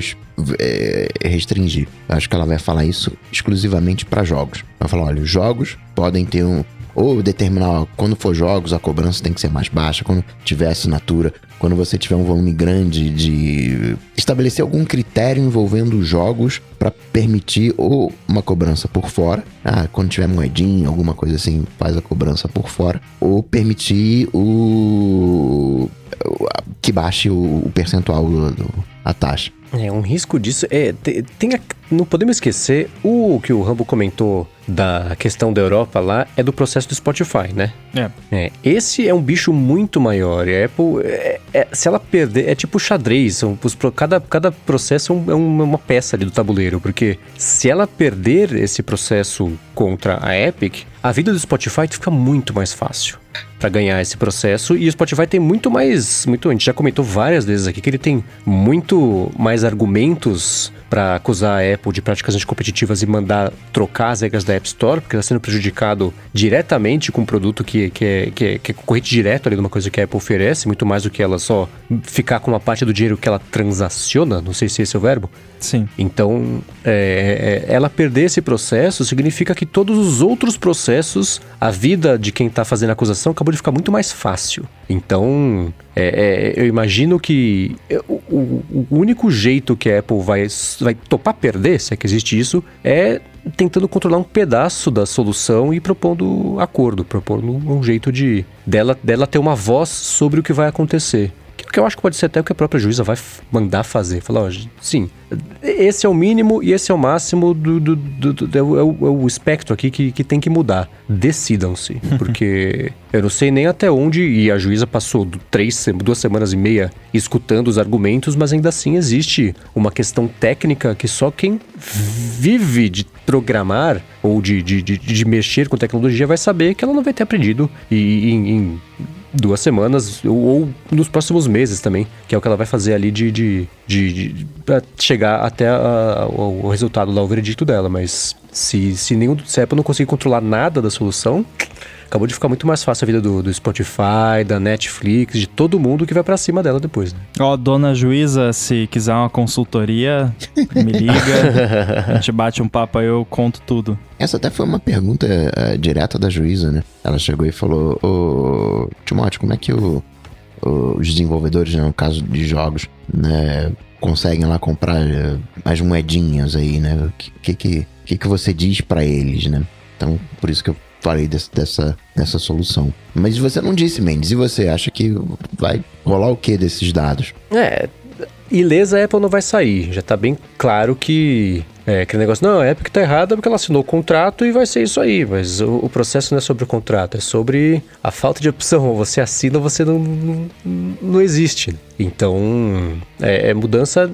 é, restringir. Acho que ela vai falar isso exclusivamente para jogos. Vai falar: olha, os jogos podem ter um, ou determinar, quando for jogos, a cobrança tem que ser mais baixa, quando tiver assinatura, quando você tiver um volume grande de estabelecer algum critério envolvendo jogos para permitir ou uma cobrança por fora, ah, quando tiver moedinha, alguma coisa assim, faz a cobrança por fora, ou permitir o que baixe o, percentual do, do a taxa. É, um risco disso é. Tem, tem a, não podemos esquecer o que o Rambo comentou da questão da Europa lá é do processo do Spotify, né? É. é esse é um bicho muito maior. E a Apple, é, é, se ela perder, é tipo xadrez. São, os, cada, cada processo é, um, é uma peça ali do tabuleiro. Porque se ela perder esse processo contra a Epic, a vida do Spotify fica muito mais fácil para ganhar esse processo e o Spotify tem muito mais, muito, a gente já comentou várias vezes aqui que ele tem muito mais argumentos para acusar a Apple de práticas anticompetitivas e mandar trocar as regras da App Store, porque está sendo prejudicado diretamente com um produto que, que, é, que, é, que é concorrente direto ali de uma coisa que a Apple oferece, muito mais do que ela só ficar com uma parte do dinheiro que ela transaciona, não sei se esse é o verbo. Sim. Então, é, é, ela perder esse processo significa que todos os outros processos, a vida de quem está fazendo a acusação acabou de ficar muito mais fácil. Então, é, é, eu imagino que o, o, o, único jeito que a Apple vai, vai topar perder, se é que existe isso, é tentando controlar um pedaço da solução e propondo acordo, propondo um jeito de dela, dela ter uma voz sobre o que vai acontecer. Que eu acho que pode ser até o que a própria juíza vai mandar fazer. Falar, ó, sim, esse é o mínimo e esse é o máximo do, do, do, do é, o, é, o, espectro aqui que, que tem que mudar. Decidam-se. Porque eu não sei nem até onde, e a juíza passou três, duas semanas e meia escutando os argumentos, mas ainda assim existe uma questão técnica que só quem vive de programar ou de, de, de, de mexer com tecnologia vai saber que ela não vai ter aprendido e, em, em duas semanas ou, ou, nos próximos meses também, que é o que ela vai fazer ali de, de, de, de para chegar até a, o, o, resultado lá, o veredito dela. Mas se, se nenhum se a Apple não conseguir controlar nada da solução, acabou de ficar muito mais fácil a vida do, do Spotify, da Netflix, de todo mundo que vai para cima dela depois. Né? Ó, oh, dona juíza, se quiser uma consultoria, me liga, a gente bate um papo aí, eu conto tudo. Essa até foi uma pergunta uh, direta da juíza, né? Ela chegou e falou: Ô, Timóteo, como é que o, o, os desenvolvedores, né, no caso de jogos, né, conseguem lá comprar uh, as moedinhas aí, né? O que que, que, que você diz para eles, né? Então, por isso que eu falei desse, dessa, dessa solução. Mas você não disse, Mendes, e você acha que vai rolar o que desses dados? É, ilesa a Apple não vai sair. Já tá bem claro que é, aquele negócio, não, a Epic tá errada porque ela assinou o contrato e vai ser isso aí. Mas o, o, processo não é sobre o contrato, é sobre a falta de opção. Você assina, você não, não, não existe. Então, é, é mudança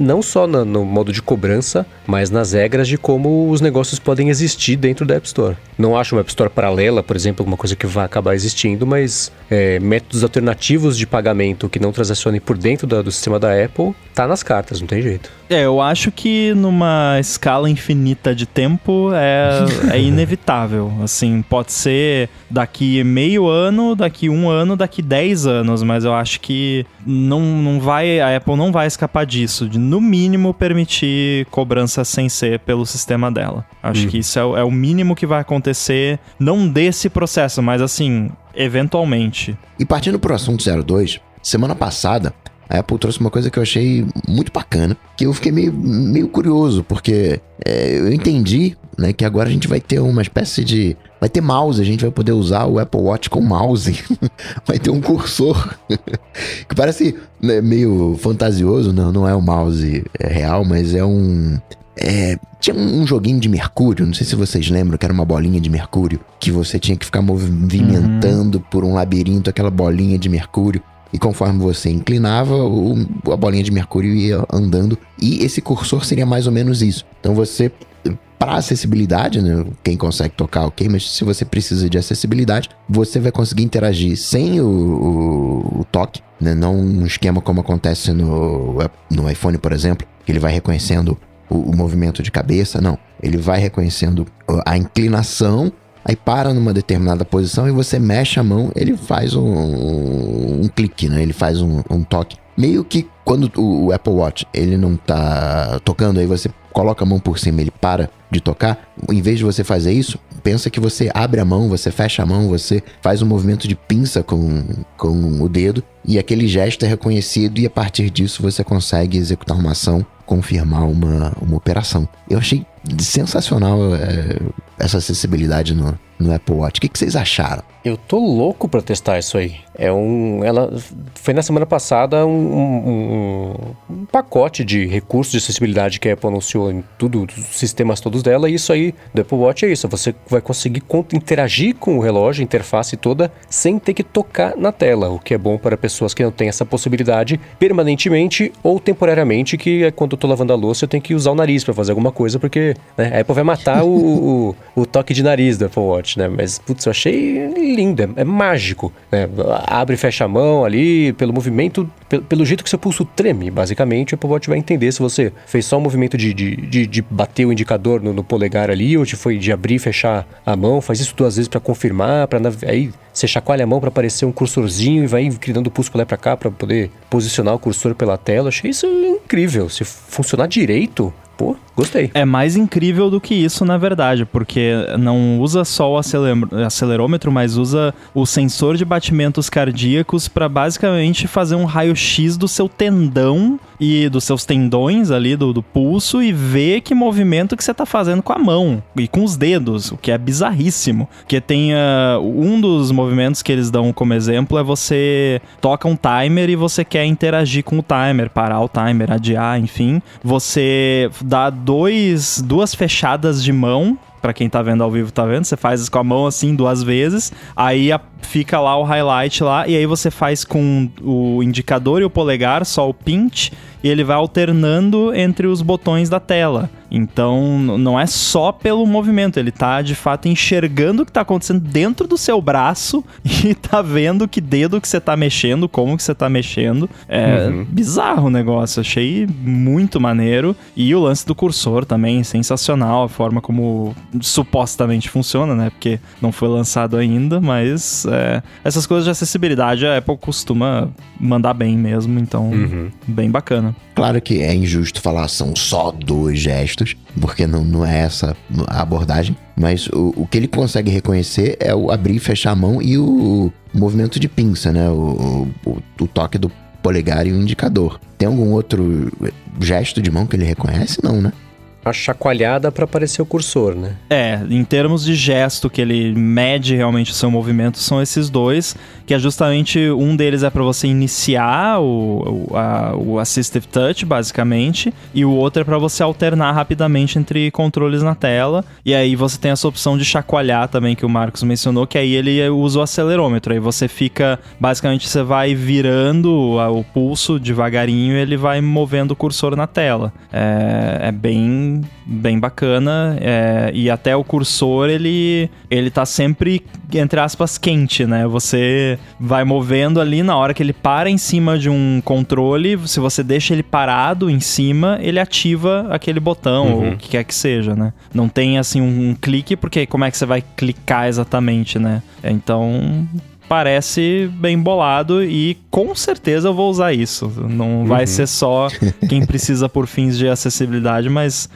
não só no, modo de cobrança, mas nas regras de como os negócios podem existir dentro da App Store. Não acho uma App Store paralela, por exemplo, alguma coisa que vai acabar existindo, mas é, métodos alternativos de pagamento que não transacionem por dentro da, do sistema da Apple, tá nas cartas, não tem jeito. É, eu acho que numa escala infinita de tempo é, é inevitável. Assim, pode ser daqui meio ano, daqui um ano, daqui dez anos, mas eu acho que não, não vai, a Apple não vai escapar disso, de no mínimo permitir cobrança sem ser pelo sistema dela. Acho uhum. que isso é, é o mínimo que vai acontecer, não desse processo, mas assim, eventualmente. E partindo pro assunto 02, semana passada a Apple trouxe uma coisa que eu achei muito bacana, que eu fiquei meio, meio curioso, porque é, eu entendi né? Que agora a gente vai ter uma espécie de. Vai ter mouse, a gente vai poder usar o Apple Watch com mouse. vai ter um cursor. que parece né, meio fantasioso, não, não é um mouse é real, mas é um. É, tinha um joguinho de mercúrio, não sei se vocês lembram, que era uma bolinha de mercúrio, que você tinha que ficar movimentando uhum. por um labirinto aquela bolinha de mercúrio. E conforme você inclinava, o, a bolinha de mercúrio ia andando. E esse cursor seria mais ou menos isso. Então você, para acessibilidade, né, quem consegue tocar, ok, mas se você precisa de acessibilidade, você vai conseguir interagir sem o, o, o toque, né, não um esquema como acontece no, no iPhone, por exemplo, que ele vai reconhecendo o, o movimento de cabeça, não. Ele vai reconhecendo a inclinação aí para numa determinada posição e você mexe a mão, ele faz um, um, um clique, né? Ele faz um, um, toque. Meio que quando o, Apple Watch ele não tá tocando, aí você coloca a mão por cima, ele para de tocar. Em vez de você fazer isso, pensa que você abre a mão, você fecha a mão, você faz um movimento de pinça com, com o dedo e aquele gesto é reconhecido e a partir disso você consegue executar uma ação, confirmar uma, uma operação. Eu achei sensacional é, essa acessibilidade no, no Apple Watch. O que, que vocês acharam? Eu tô louco para testar isso aí. É um. Ela foi na semana passada um, um, um, pacote de recursos de acessibilidade que a Apple anunciou em tudo, os sistemas todos dela. E isso aí do Apple Watch é isso. Você vai conseguir interagir com o relógio, interface toda, sem ter que tocar na tela. O que é bom para pessoas que não têm essa possibilidade permanentemente ou temporariamente, que é quando eu tô lavando a louça eu tenho que usar o nariz para fazer alguma coisa, porque né, a Apple vai matar o, o, o toque de nariz do Apple Watch, né? Mas, putz, eu achei lindo, é, é mágico, né? Abre e fecha a mão ali, pelo movimento, pelo, pelo, jeito que seu pulso treme, basicamente, o Apple Watch vai entender se você fez só um movimento de, de, de, de bater o indicador no, no, polegar ali, ou se foi de abrir e fechar a mão, faz isso duas vezes para confirmar, para aí você chacoalha a mão para aparecer um cursorzinho e vai criando o pulso para lá para cá para poder posicionar o cursor pela tela. Achei isso incrível. Se funcionar direito, gostei. É mais incrível do que isso, na verdade, porque não usa só o acelerômetro, mas usa o sensor de batimentos cardíacos para basicamente fazer um raio-x do seu tendão e dos seus tendões ali do, do pulso e ver que movimento que você tá fazendo com a mão e com os dedos, o que é bizarríssimo. Que tem uh, um dos movimentos que eles dão como exemplo é você toca um timer e você quer interagir com o timer, parar o timer, adiar, enfim. Você dá dois, duas fechadas de mão para quem tá vendo ao vivo tá vendo, você faz com a mão assim duas vezes, aí a, fica lá o highlight lá e aí você faz com o indicador e o polegar, só o pinch, e ele vai alternando entre os botões da tela. Então, não é só pelo movimento, ele tá de fato enxergando o que tá acontecendo dentro do seu braço e tá vendo que dedo que você tá mexendo, como que você tá mexendo. É uhum. bizarro o negócio, achei muito maneiro. E o lance do cursor também, sensacional, a forma como supostamente funciona, né? Porque não foi lançado ainda, mas é, essas coisas de acessibilidade a Apple costuma mandar bem mesmo, então uhum. bem bacana. Claro que é injusto falar são só dois gestos, porque não, não é essa a abordagem, mas o, o que ele consegue reconhecer é o abrir e fechar a mão e o, o movimento de pinça, né? O, o, o toque do polegar e o indicador. Tem algum outro gesto de mão que ele reconhece? Não, né? A chacoalhada para aparecer o cursor, né? É, em termos de gesto que ele mede realmente o seu movimento, são esses dois, que é justamente um deles é para você iniciar o, o, a, o Assistive Touch, basicamente, e o outro é para você alternar rapidamente entre controles na tela. E aí você tem essa opção de chacoalhar também que o Marcos mencionou, que aí ele usa o acelerômetro. Aí você fica, basicamente, você vai virando o pulso devagarinho e ele vai movendo o cursor na tela. É, é bem bem, bacana. É, e até o cursor, ele, ele tá sempre, entre aspas, quente, né? Você vai movendo ali na hora que ele para em cima de um controle, se você deixa ele parado em cima, ele ativa aquele botão, uhum. ou o que quer que seja, né? Não tem, assim, um, um clique, porque como é que você vai clicar exatamente, né? Então, parece bem bolado e com certeza eu vou usar isso. Não vai Uhum. ser só quem precisa por fins de acessibilidade, mas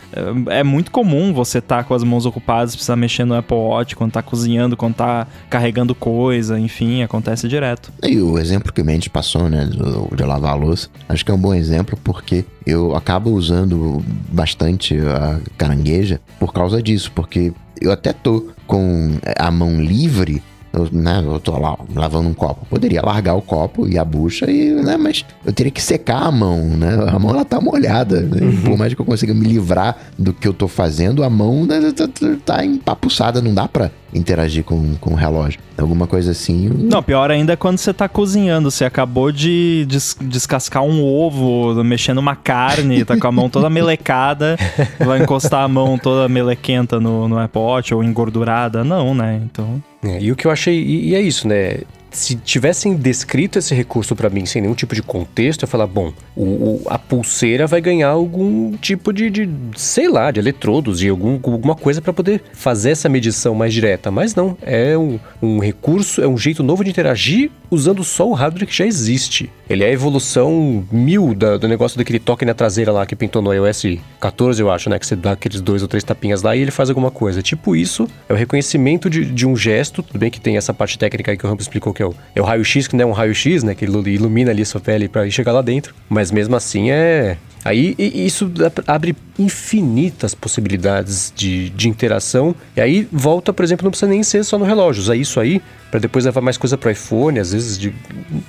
é, é muito comum você estar com as mãos ocupadas, precisar mexer no Apple Watch quando tá cozinhando, quando tá carregando coisa, enfim, acontece direto. E o exemplo que o Mendes passou, né, do- de lavar a louça, acho que é um bom exemplo porque eu acabo usando bastante a carangueja por causa disso, porque eu até tô com a mão livre, eu, né, eu tô lá lavando um copo, poderia largar o copo e a bucha e, né, mas eu teria que secar a mão, né, a mão ela tá molhada, né, por mais que eu consiga me livrar do que eu tô fazendo, a mão né, tá, tá- tá empapuçada, não dá pra interagir com, com o relógio, alguma coisa assim, Não, pior ainda é quando você tá cozinhando. Você acabou de des- descascar um ovo, mexendo uma carne, tá com a mão toda melecada, vai encostar a mão toda melequenta no, no Watch ou engordurada. Não, né? Então. É, e o que eu achei, e, e é isso, né? Se tivessem descrito esse recurso pra mim sem nenhum tipo de contexto, eu ia falar, bom, o, o- a pulseira vai ganhar algum tipo de, de, sei lá, de eletrodos, de algum, alguma coisa pra poder fazer essa medição mais direta. Mas não, é um, um recurso, é um jeito novo de interagir usando só o hardware que já existe. Ele é a evolução mil da- do negócio daquele toque na traseira lá que pintou no iOS 14, eu acho, né? Que você dá aqueles dois ou três tapinhas lá e ele faz alguma coisa. Tipo isso, é o reconhecimento de, de um gesto. Tudo bem que tem essa parte técnica aí que o Rambo explicou que é o, é o raio-x, que não é um raio-x, né? Que ilu- ilumina ali a sua pele ir chegar lá dentro. Mas mesmo assim é. Aí isso abre infinitas possibilidades de, de interação. E aí volta, por exemplo, não precisa nem ser só no relógio. Usar isso aí pra depois levar mais coisa pro iPhone, às vezes de.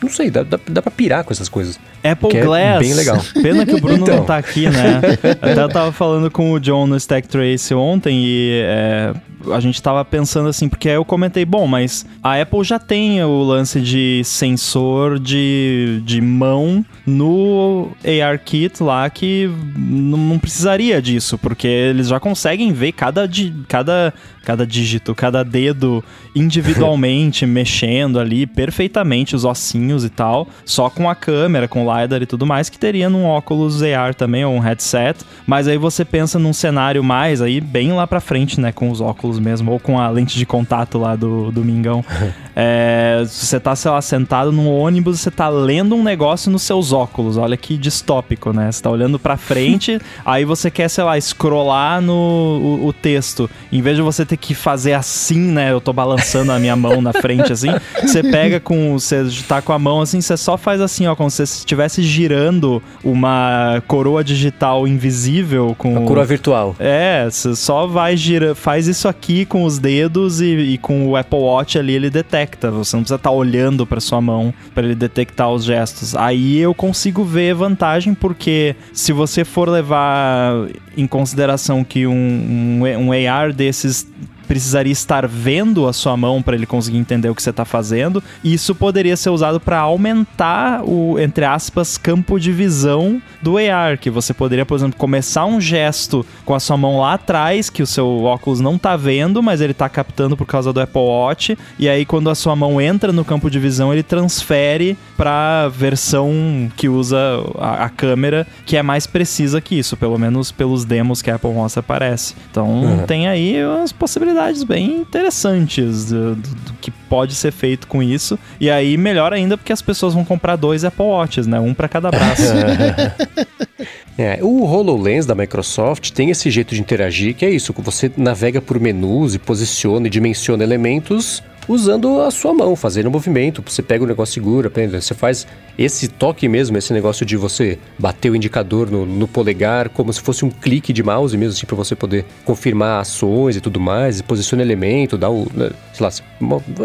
Não sei, dá, dá, dá pra pirar com essas coisas. Apple Que é Glass. bem legal. Pena que o Bruno Então. não tá aqui, né? Até eu tava falando com o John no Stack Trace ontem e é, a gente tava pensando assim, porque aí eu comentei, bom, mas a Apple já tem o lance de sensor de, de mão no ARKit lá que não precisaria disso, porque eles já conseguem ver cada, cada, cada dígito, cada dedo individualmente mexendo ali perfeitamente os ossinhos e tal, só com a câmera, com o LiDAR e tudo mais, que teria num óculos AR também, ou um headset. Mas aí você pensa num cenário mais aí, bem lá pra frente, né, com os óculos mesmo, ou com a lente de contato lá do, do Mingão. É, você tá, sei lá, sentado num ônibus, você tá lendo um negócio nos seus óculos. Olha que distópico, né? Você tá olhando pra frente, aí você quer, sei lá, scrollar no o, o texto. Em vez de você ter que fazer assim, né? Eu tô balançando a minha mão na frente, assim. Você pega com. Você tá com a mão assim, você só faz assim, ó, como se você estivesse girando uma coroa digital invisível com. A coroa virtual. É, você só vai gira, faz isso aqui com os dedos e, e com o Apple Watch ali ele detecta. Você não precisa estar olhando para sua mão para ele detectar os gestos. Aí eu consigo ver vantagem porque se você for levar em consideração que um, um, um AR desses precisaria estar vendo a sua mão para ele conseguir entender o que você está fazendo. Isso poderia ser usado para aumentar o, entre aspas, campo de visão do AR, que você poderia, por exemplo, começar um gesto com a sua mão lá atrás, que o seu óculos não tá vendo, mas ele tá captando por causa do Apple Watch, e aí quando a sua mão entra no campo de visão, ele transfere para versão que usa a, a câmera, que é mais precisa que isso, pelo menos pelos demos que a Apple mostra parece. Então Uhum. tem aí umas possibilidades bem interessantes do, do- do que pode ser feito com isso. E aí melhor ainda porque as pessoas vão comprar dois Apple Watches, né? Um para cada braço. É, o HoloLens da Microsoft tem esse jeito de interagir, que é isso, você navega por menus e posiciona e dimensiona elementos usando a sua mão, fazendo movimento. Você pega o negócio segura, você faz esse toque mesmo, esse negócio de você bater o indicador no, no polegar, como se fosse um clique de mouse mesmo, assim, para você poder confirmar ações e tudo mais, e posiciona elemento, dá o, né, sei lá,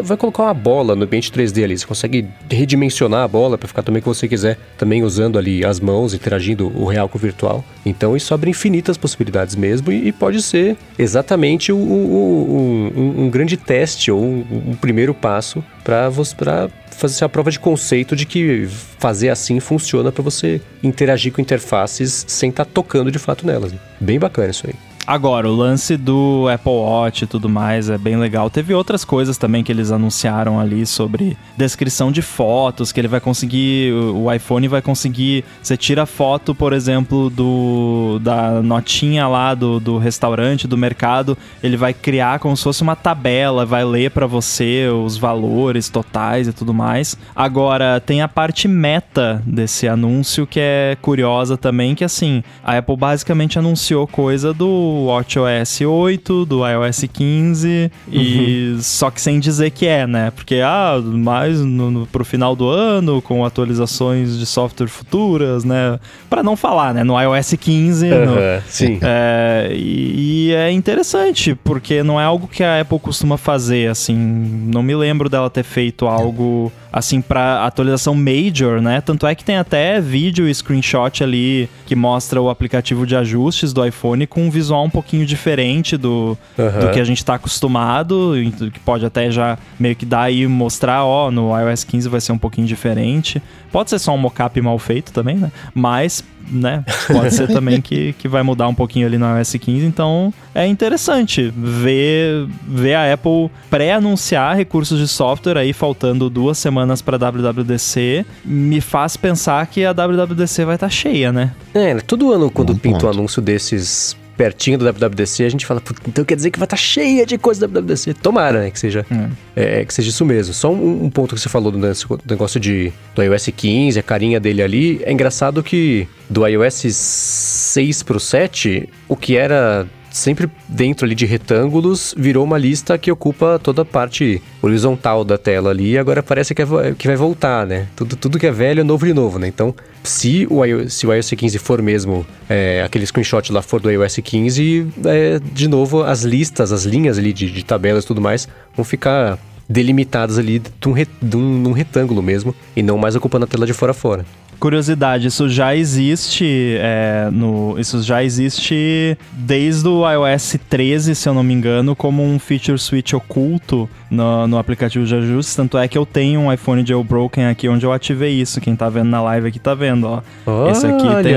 vai colocar uma bola no ambiente 3D ali, você consegue redimensionar a bola para ficar também que você quiser, também usando ali as mãos, interagindo o real com o virtual. Então isso abre infinitas possibilidades mesmo e, e pode ser exatamente o- o- o- um, um grande teste ou um, um primeiro passo para você para fazer a prova de conceito de que fazer assim funciona para você interagir com interfaces sem estar tocando de fato nelas. Bem bacana isso aí. Agora, o lance do Apple Watch e tudo mais é bem legal. Teve outras coisas também que eles anunciaram ali sobre descrição de fotos, que ele vai conseguir, o iPhone vai conseguir, você tira foto, por exemplo, do da notinha lá do, do restaurante, do mercado, ele vai criar como se fosse uma tabela, vai ler para você os valores totais e tudo mais. Agora, tem a parte meta desse anúncio que é curiosa também, que assim, a Apple basicamente anunciou coisa do WatchOS 8, do iOS 15, uhum. e só que sem dizer que é, né? Porque, ah, mais no, no, pro final do ano, com atualizações de software futuras, né? Para não falar, né? No iOS 15. Uhum, no, sim. É, e, e é interessante, porque não é algo que a Apple costuma fazer, assim. Não me lembro dela ter feito algo assim para atualização major, né? Tanto é que tem até vídeo e screenshot ali que mostra o aplicativo de ajustes do iPhone com um visual um pouquinho diferente do, uhum. do que a gente está acostumado, que pode até já meio que dar aí mostrar, ó, no iOS 15 vai ser um pouquinho diferente. Pode ser só um mockup mal feito também, né? Mas né? Pode ser também que, que vai mudar um pouquinho ali no iOS 15. Então é interessante ver, ver a Apple pré-anunciar recursos de software aí faltando duas semanas para WWDC. Me faz pensar que a WWDC vai estar tá cheia, né? É, todo ano quando pinta um anúncio desses pertinho do WWDC, a gente fala, então quer dizer que vai estar tá cheia de coisa do WWDC. Tomara, né, que seja, hum. é, que seja isso mesmo. Só um, um, ponto que você falou do negócio de, do iOS 15, a carinha dele ali. É engraçado que do iOS 6 pro 7, o que era sempre dentro ali de retângulos, virou uma lista que ocupa toda a parte horizontal da tela ali, e agora parece que, é, que vai voltar, né? Tudo, tudo que é velho é novo de novo, né? Então, se o iOS, se o iOS 15 for mesmo é, aquele screenshot lá for do iOS 15, é, de novo as listas, as linhas ali de, de tabelas e tudo mais vão ficar delimitadas ali de um, de um, num retângulo mesmo, e não mais ocupando a tela de fora a fora. Curiosidade, isso já existe é, no, isso já existe desde o iOS 13, se eu não me engano, como um feature switch oculto no, no aplicativo de ajustes. Tanto é que eu tenho um iPhone jailbroken aqui onde eu ativei isso. Quem tá vendo na live aqui tá vendo, ó. Olha. Esse aqui tem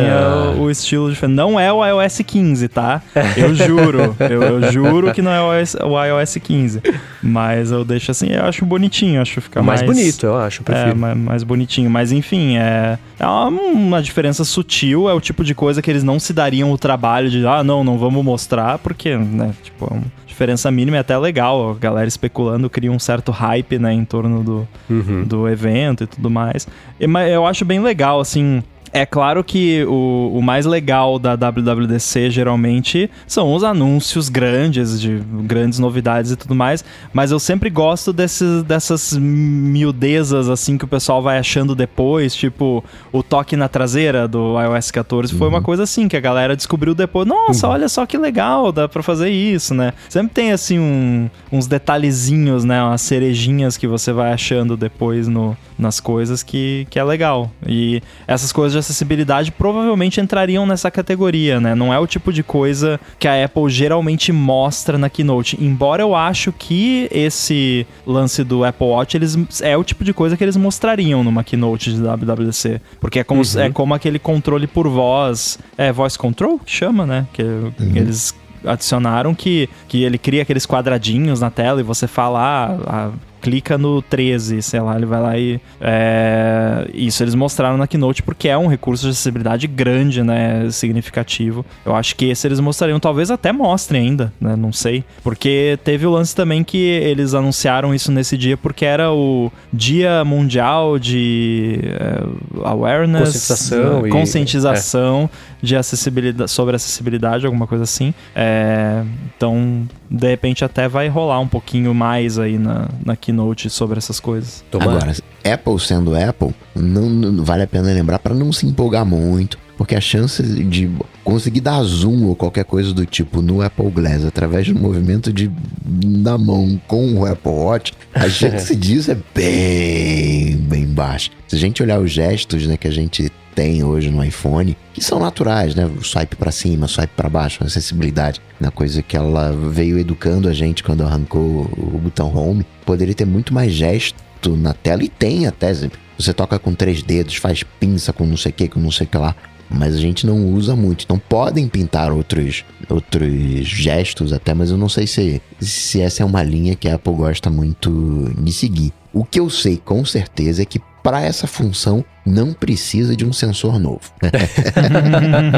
o, o estilo diferente. Não é o iOS 15, tá? Eu juro. eu, eu, juro que não é o iOS, o iOS 15. Mas eu deixo assim, eu acho bonitinho, acho ficar mais... Mais bonito, eu acho, eu prefiro. É, mais, mais bonitinho. Mas enfim, é... É uma, uma, diferença sutil, é o tipo de coisa que eles não se dariam o trabalho de, ah, não, não vamos mostrar, porque, né, tipo, é uma diferença mínima é até legal. A galera especulando cria um certo hype, né, em torno do, uhum. do evento e tudo mais. E, mas eu acho bem legal, assim, é claro que o, o mais legal da WWDC geralmente são os anúncios grandes, de grandes novidades e tudo mais, mas eu sempre gosto desses, dessas miudezas assim que o pessoal vai achando depois, tipo o toque na traseira do iOS 14 uhum. foi uma uhum. coisa assim que a galera descobriu depois. Nossa, uhum. olha só que legal, dá pra fazer isso, né? Sempre tem assim um, uns detalhezinhos, né? Umas cerejinhas que você vai achando depois no, nas coisas que, que é legal. E essas coisas de acessibilidade provavelmente entrariam nessa categoria, né? Não é o tipo de coisa que a Apple geralmente mostra na Keynote. Embora eu acho que esse lance do Apple Watch eles, é o tipo de coisa que eles mostrariam numa Keynote de WWDC. Porque é como, uhum. é como aquele controle por voz. É voice control que chama, né? Que uhum. eles adicionaram que, que ele cria aqueles quadradinhos na tela e você fala, ah, clica no 13, sei lá, ele vai lá e. É, isso eles mostraram na Keynote porque é um recurso de acessibilidade grande, né? Significativo. Eu acho que esse eles mostrariam, talvez até mostrem ainda, né? Não sei. Porque teve o lance também que eles anunciaram isso nesse dia porque era o Dia Mundial de é, Awareness. Conscientização. Né? Conscientização é. de acessibilidade, sobre acessibilidade, alguma coisa assim. É, então, de repente até vai rolar um pouquinho mais aí na, na keynote sobre essas coisas. Tomara. Agora, Apple sendo Apple, não, não vale a pena lembrar para não se empolgar muito, porque a chance de conseguir dar zoom ou qualquer coisa do tipo no Apple Glass através do movimento de da mão com o Apple Watch, a chance disso é bem, bem baixa. Se a gente olhar os gestos, né, que a gente tem hoje no iPhone, que são naturais, né? Swipe para cima, swipe para baixo, acessibilidade, na coisa que ela veio educando a gente quando arrancou o botão home. Poderia ter muito mais gesto na tela e tem até. Você toca com três dedos, faz pinça com não sei o que, com não sei o que lá. mas a gente não usa muito. Então podem pintar outros, outros gestos até, mas eu não sei se, se essa é uma linha que a Apple gosta muito de seguir. O que eu sei com certeza é que para essa função não precisa de um sensor novo.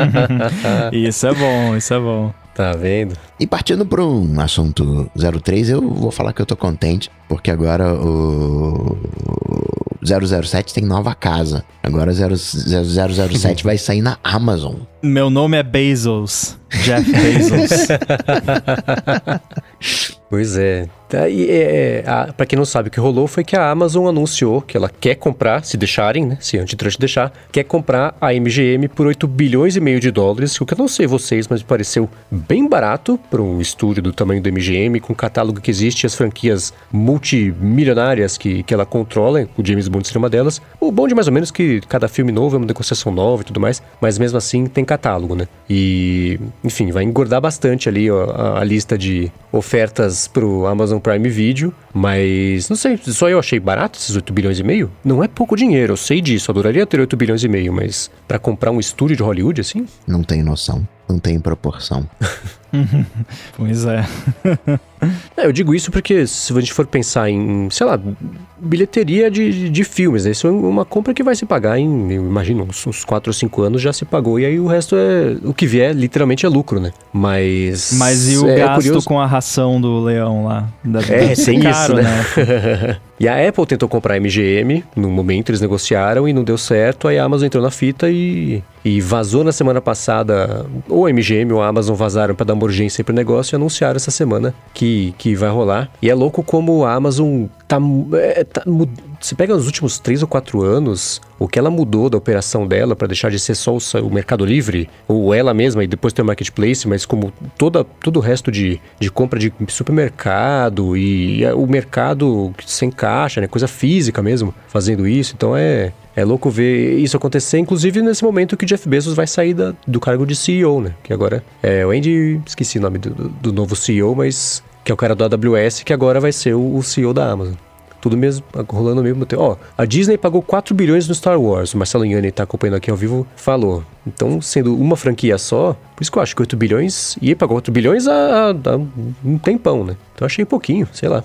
isso é bom, isso é bom. Tá vendo? E partindo para um assunto 03, eu vou falar que eu tô contente, porque agora o 007 tem nova casa. Agora 007 vai sair na Amazon. Meu nome é Bezos. Jeff Bezos. pois é. E, é, é, pra quem não sabe, o que rolou foi que a Amazon anunciou que ela quer comprar, se deixarem, né? Se antitrust deixar, quer comprar a MGM por 8 bilhões e meio de dólares, o que eu não sei vocês, mas me pareceu bem barato para um estúdio do tamanho do MGM, com o catálogo que existe, as franquias multimilionárias que, que ela controla, o James Bond seria uma delas. O bom de mais ou menos que cada filme novo é uma negociação nova e tudo mais, mas mesmo assim tem né? E, enfim, vai engordar bastante ali ó, a, a lista de ofertas pro Amazon Prime Video, mas não sei, só eu achei barato esses 8 bilhões e meio? Não é pouco dinheiro, eu sei disso, adoraria ter 8 bilhões e meio, mas para comprar um estúdio de Hollywood assim? Não tem noção, não tem proporção. pois é. é. Eu digo isso porque se a gente for pensar em, sei lá, bilheteria de, de filmes, né? Isso é uma compra que vai se pagar em, imagino, uns, uns 4 ou 5 anos já se pagou, e aí o resto é, o que vier literalmente é lucro, né? Mas... Mas e o é, gasto curioso... com a ração do leão lá? é, sem caro, isso, né? né? e a Apple tentou comprar a MGM, no momento eles negociaram e não deu certo, aí a Amazon entrou na fita e, e vazou na semana passada, ou a MGM ou a Amazon vazaram para dar uma urgência para o negócio e anunciaram essa semana que, que vai rolar. E é louco como a Amazon tá, é, tá você pega nos últimos três ou quatro anos, o que ela mudou da operação dela para deixar de ser só o, o, Mercado Livre, ou ela mesma, e depois ter o Marketplace, mas como toda, todo o resto de, de compra de supermercado e, e o mercado sem caixa, né, coisa física mesmo, fazendo isso. Então é, é louco ver isso acontecer, inclusive nesse momento que o Jeff Bezos vai sair da, do cargo de CEO, né? Que agora é o Andy, esqueci o nome do, do, novo CEO, mas que é o cara do AWS, que agora vai ser o, o CEO da Amazon. Tudo mesmo, rolando mesmo tempo. Ó, a Disney pagou 4 bilhões no Star Wars. O Marcelo Iani tá acompanhando aqui ao vivo, falou. Então, sendo uma franquia só, por isso que eu acho que 8 bilhões, e pagou 8 bilhões há, há um tempão, né? Então achei pouquinho, sei lá.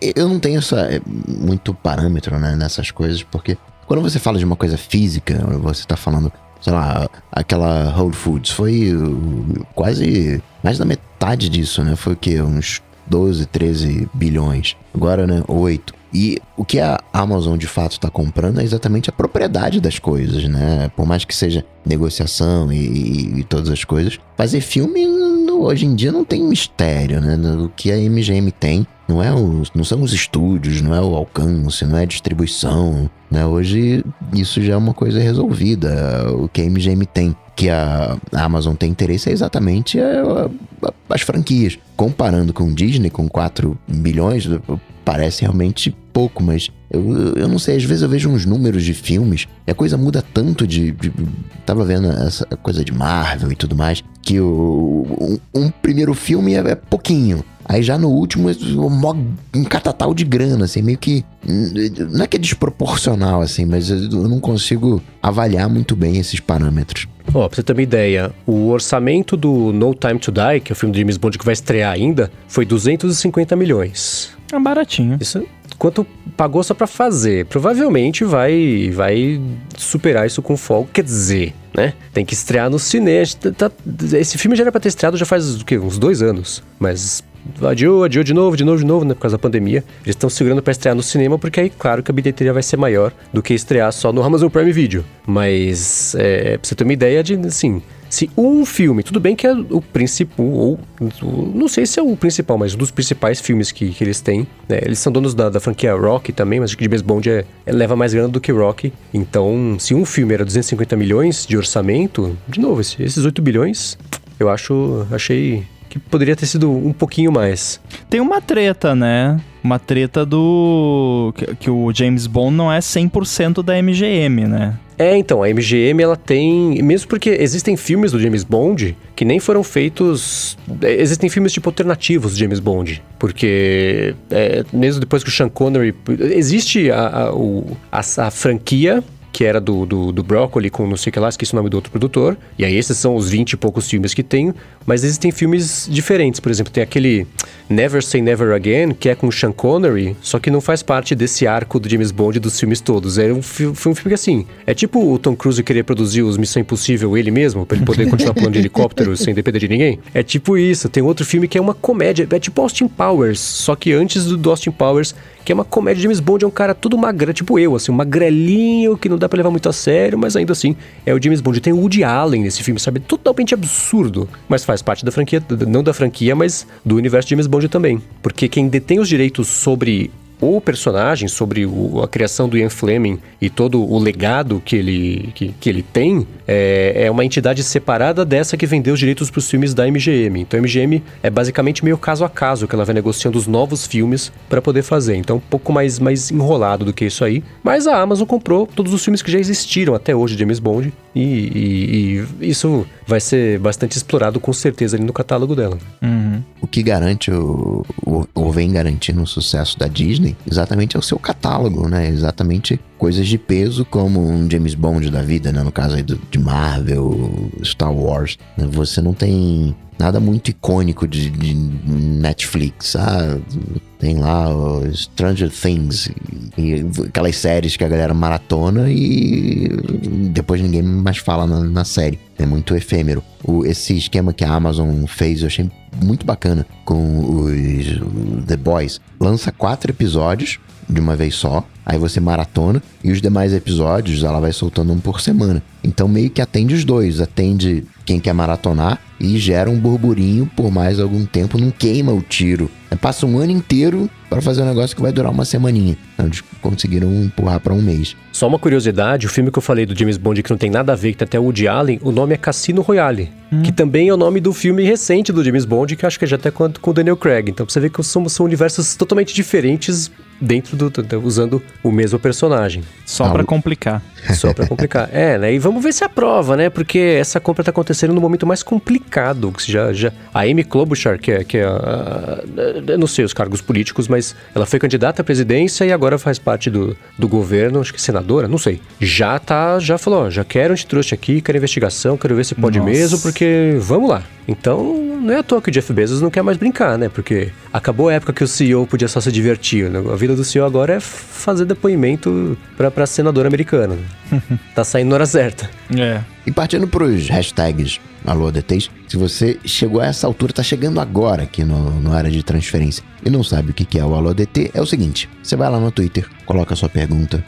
Eu não tenho essa, é, muito parâmetro né, nessas coisas, porque quando você fala de uma coisa física, você está falando, sei lá, aquela Whole Foods, foi uh, quase mais da metade disso, né? Foi o quê? Uns 12, 13 bilhões. Agora, né? 8. E o que a Amazon de fato está comprando é exatamente a propriedade das coisas, né? Por mais que seja negociação e, e, e todas as coisas, fazer filme hoje em dia não tem mistério, né? O que a MGM tem não, é os, não são os estúdios, não é o alcance, não é a distribuição. Né? Hoje isso já é uma coisa resolvida. O que a MGM tem, que a, Amazon tem interesse é exatamente a, a, as franquias. Comparando com Disney, com 4 bilhões, parece realmente pouco, mas eu, eu não sei, às vezes eu vejo uns números de filmes e a coisa muda tanto de. de tava vendo essa coisa de Marvel e tudo mais, que o, um, um primeiro filme é, é pouquinho. Aí já no último, um catatal de grana, assim, meio que. Não é que é desproporcional, assim, mas eu não consigo avaliar muito bem esses parâmetros. Ó, oh, pra você ter uma ideia, o orçamento do No Time to Die, que é o filme do James Bond que vai estrear ainda, foi 250 milhões. É baratinho. Isso, quanto pagou só para fazer. Provavelmente vai vai superar isso com folga. Quer dizer, né? Tem que estrear no cinema. Tá, esse filme já era pra ter estreado já faz o quê? Uns dois anos. Mas adiou, adiou de novo, de novo, de novo, né? Por causa da pandemia. Eles estão segurando para estrear no cinema, porque aí, claro, que a bilheteria vai ser maior do que estrear só no Amazon Prime Video. Mas, é, pra você ter uma ideia de, assim, se um filme, tudo bem que é o principal, ou não sei se é o principal, mas um dos principais filmes que, que eles têm, né? Eles são donos da, da franquia Rock também, mas acho que James Bond é, é, leva mais grana do que Rock. Então, se um filme era 250 milhões de orçamento, de novo, esses 8 bilhões, eu acho, achei que poderia ter sido um pouquinho mais. Tem uma treta, né? Uma treta do. que, que o James Bond não é 100% da MGM, né? É, então, a MGM ela tem. Mesmo porque existem filmes do James Bond que nem foram feitos. É, existem filmes tipo alternativos de James Bond. Porque é, mesmo depois que o Sean Connery. Existe a, a, a, a franquia que era do, do, do Broccoli com não sei o que lá, esqueci o nome do outro produtor. E aí esses são os 20 e poucos filmes que tem. Mas existem filmes diferentes. Por exemplo, tem aquele Never Say Never Again, que é com Sean Connery, só que não faz parte desse arco do James Bond dos filmes todos. É um, foi um filme que assim, é tipo o Tom Cruise querer produzir os Missão Impossível ele mesmo, pra ele poder continuar pulando de helicóptero sem depender de ninguém. É tipo isso. Tem outro filme que é uma comédia, é tipo Austin Powers, só que antes do Austin Powers que é uma comédia de James Bond, é um cara tudo magrelo, tipo eu, assim, um magrelinho que não dá pra levar muito a sério, mas ainda assim é o James Bond. Tem o Woody Allen nesse filme, sabe? Totalmente absurdo, mas faz parte da franquia, não da franquia, mas do universo de James Bond também. Porque quem detém os direitos sobre o personagem, sobre o, a criação do Ian Fleming e todo o legado que ele, que, que ele tem, é, é, uma entidade separada dessa que vendeu os direitos para os filmes da MGM. Então a MGM é basicamente meio caso a caso que ela vai negociando os novos filmes para poder fazer. Então um pouco mais, mais enrolado do que isso aí. Mas a Amazon comprou todos os filmes que já existiram até hoje de James Bond e, e, e isso vai ser bastante explorado com certeza ali no catálogo dela. Uhum. O que garante o, o, ou vem garantindo o sucesso da Disney exatamente é o seu catálogo, né? Exatamente coisas de peso como um James Bond da vida, né? No caso aí do, de Marvel, Star Wars. Você não tem nada muito icônico de, de Netflix. Ah, tem lá o Stranger Things, e aquelas séries que a galera maratona e depois ninguém mais fala na, na série. É muito efêmero. O, esse esquema que a Amazon fez eu achei muito bacana com os The Boys. Lança quatro episódios de uma vez só, aí você maratona e os demais episódios ela vai soltando um por semana. Então meio que atende os dois, atende quem quer maratonar e gera um burburinho por mais algum tempo, não queima o tiro. É, passa um ano inteiro para fazer um negócio que vai durar uma semaninha. Então, eles conseguiram empurrar para um mês. Só uma curiosidade, o filme que eu falei do James Bond que não tem nada a ver, que tem até o Woody Allen, o nome é Cassino Royale, hum. que também é o nome do filme recente do James Bond, que acho que é já até com, com o Daniel Craig. Então você vê que são, são universos totalmente diferentes dentro do, do, usando o mesmo personagem. Só ah, para complicar. Só para complicar. é, né? E vamos ver se aprova, né? Porque essa compra tá acontecendo no momento mais complicado. Que já, já a Amy Klobuchar, que é, que é a, a, não sei os cargos políticos, mas ela foi candidata à presidência e agora faz parte do, do governo, acho que senadora, não sei. Já tá, já falou, ó, já quero antitrust aqui, quero investigação, quero ver se pode Nossa. mesmo, porque vamos lá. Então, não é à toa que o Jeff Bezos não quer mais brincar, né? Porque acabou a época que o CEO podia só se divertir. Né? A vida do CEO agora é fazer depoimento pra, pra senadora americana. tá saindo na hora certa. É. E partindo pros hashtags Alô ADTs, se você chegou a essa altura, tá chegando agora aqui no, no área de transferência e não sabe o que é o Alô ADT, é o seguinte: você vai lá no Twitter, coloca a sua pergunta,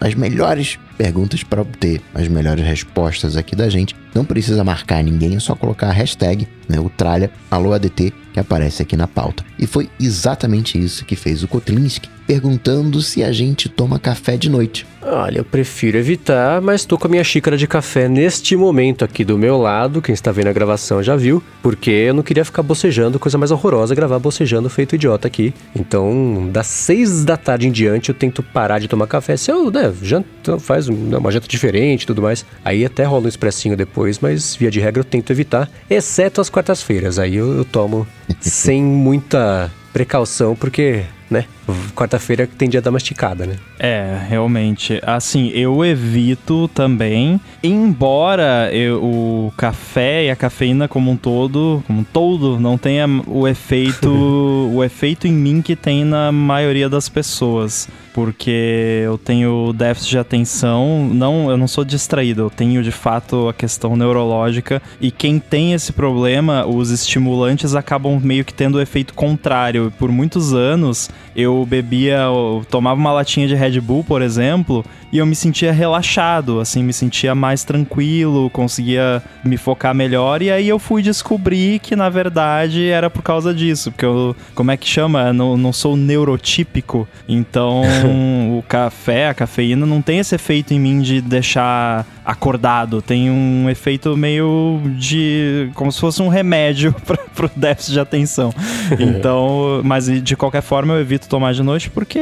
as melhores perguntas para obter as melhores respostas aqui da gente. Não precisa marcar ninguém, é só colocar a hashtag, né, o tralha, Alô ADT, que aparece aqui na pauta. E foi exatamente isso que fez o Kotlinski, perguntando se a gente toma café de noite. Olha, eu prefiro evitar, mas tô com a minha xícara de café neste momento aqui do meu lado. Quem está vendo a gravação já viu, porque eu não queria ficar bocejando, coisa mais horrorosa gravar bocejando feito idiota aqui. Então, das seis da tarde em diante, eu tento parar de tomar café. Se eu, né, janta, faz uma janta diferente e tudo mais, aí até rola um expressinho depois, mas via de regra eu tento evitar, exceto as quartas-feiras. Aí eu, eu tomo sem muita precaução, porque né? Quarta-feira tem a dar masticada, né? É, realmente. Assim, eu evito também, embora eu, o café e a cafeína como um todo, como um todo, não tenha o efeito, o efeito em mim que tem na maioria das pessoas porque eu tenho déficit de atenção, não, eu não sou distraído, eu tenho de fato a questão neurológica e quem tem esse problema, os estimulantes acabam meio que tendo o efeito contrário. Por muitos anos eu bebia, eu tomava uma latinha de Red Bull, por exemplo, e eu me sentia relaxado, assim, me sentia mais tranquilo, conseguia me focar melhor e aí eu fui descobrir que na verdade era por causa disso, porque eu, como é que chama? Eu não, não sou neurotípico, então o café, a cafeína não tem esse efeito em mim de deixar acordado, tem um efeito meio de como se fosse um remédio para o déficit de atenção. Então, mas de qualquer forma eu evito tomar tomar de noite, porque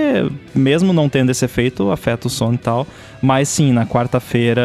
mesmo não tendo esse efeito, afeta o sono e tal. Mas sim, na quarta-feira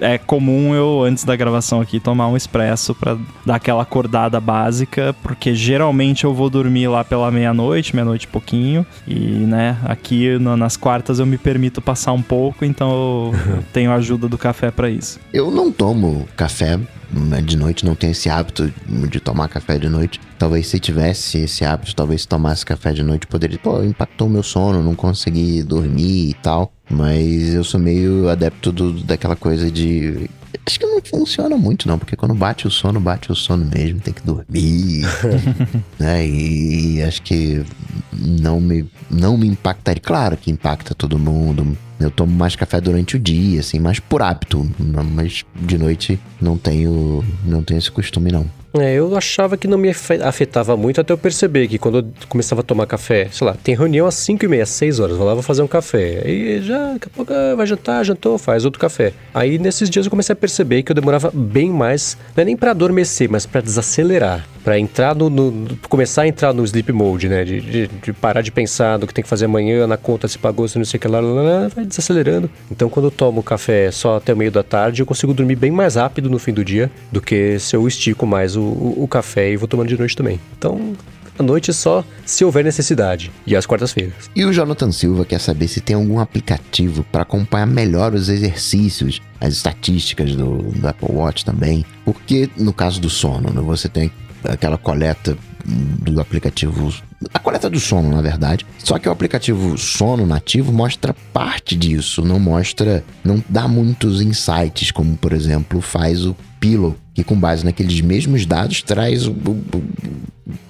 é comum eu, antes da gravação aqui, tomar um expresso para dar aquela acordada básica, porque geralmente eu vou dormir lá pela meia-noite, meia-noite e pouquinho. E, né, aqui no, nas quartas eu me permito passar um pouco, então eu tenho a ajuda do café para isso. Eu não tomo café né, de noite, não tenho esse hábito de tomar café de noite. Talvez se tivesse esse hábito, talvez se tomasse café de noite, poderia, pô, impactou meu sono, não consegui dormir e tal. Mas eu sou meio adepto do, daquela coisa de. Acho que não funciona muito, não, porque quando bate o sono, bate o sono mesmo, tem que dormir. né? E, e acho que não me, não me impactaria. Claro que impacta todo mundo. Eu tomo mais café durante o dia, assim, mais por hábito. Mas de noite não tenho, não tenho esse costume, não. É, eu achava que não me afetava muito até eu perceber que quando eu começava a tomar café, sei lá, tem reunião às 5 e meia, 6 horas, vou lá, vou fazer um café. Aí já, daqui a pouco ah, vai jantar, jantou, faz outro café. Aí nesses dias eu comecei a perceber que eu demorava bem mais, não é nem para adormecer, mas para desacelerar, para entrar no, no, começar a entrar no sleep mode, né, de, de, de, parar de pensar do que tem que fazer amanhã, na conta se pagou, se não sei o que lá, lá, lá, vai desacelerando. Então quando eu tomo café só até o meio da tarde, eu consigo dormir bem mais rápido no fim do dia do que se eu estico mais o, o, o café e vou tomando de noite também. Então, à noite só se houver necessidade. E às quartas-feiras. E o Jonathan Silva quer saber se tem algum aplicativo para acompanhar melhor os exercícios, as estatísticas do, do, Apple Watch também. Porque no caso do sono, né, você tem aquela coleta do aplicativo. A coleta do sono, na verdade. Só que o aplicativo sono nativo mostra parte disso, não mostra. não dá muitos insights, como por exemplo faz o Pillow, que com base naqueles mesmos dados traz o, o,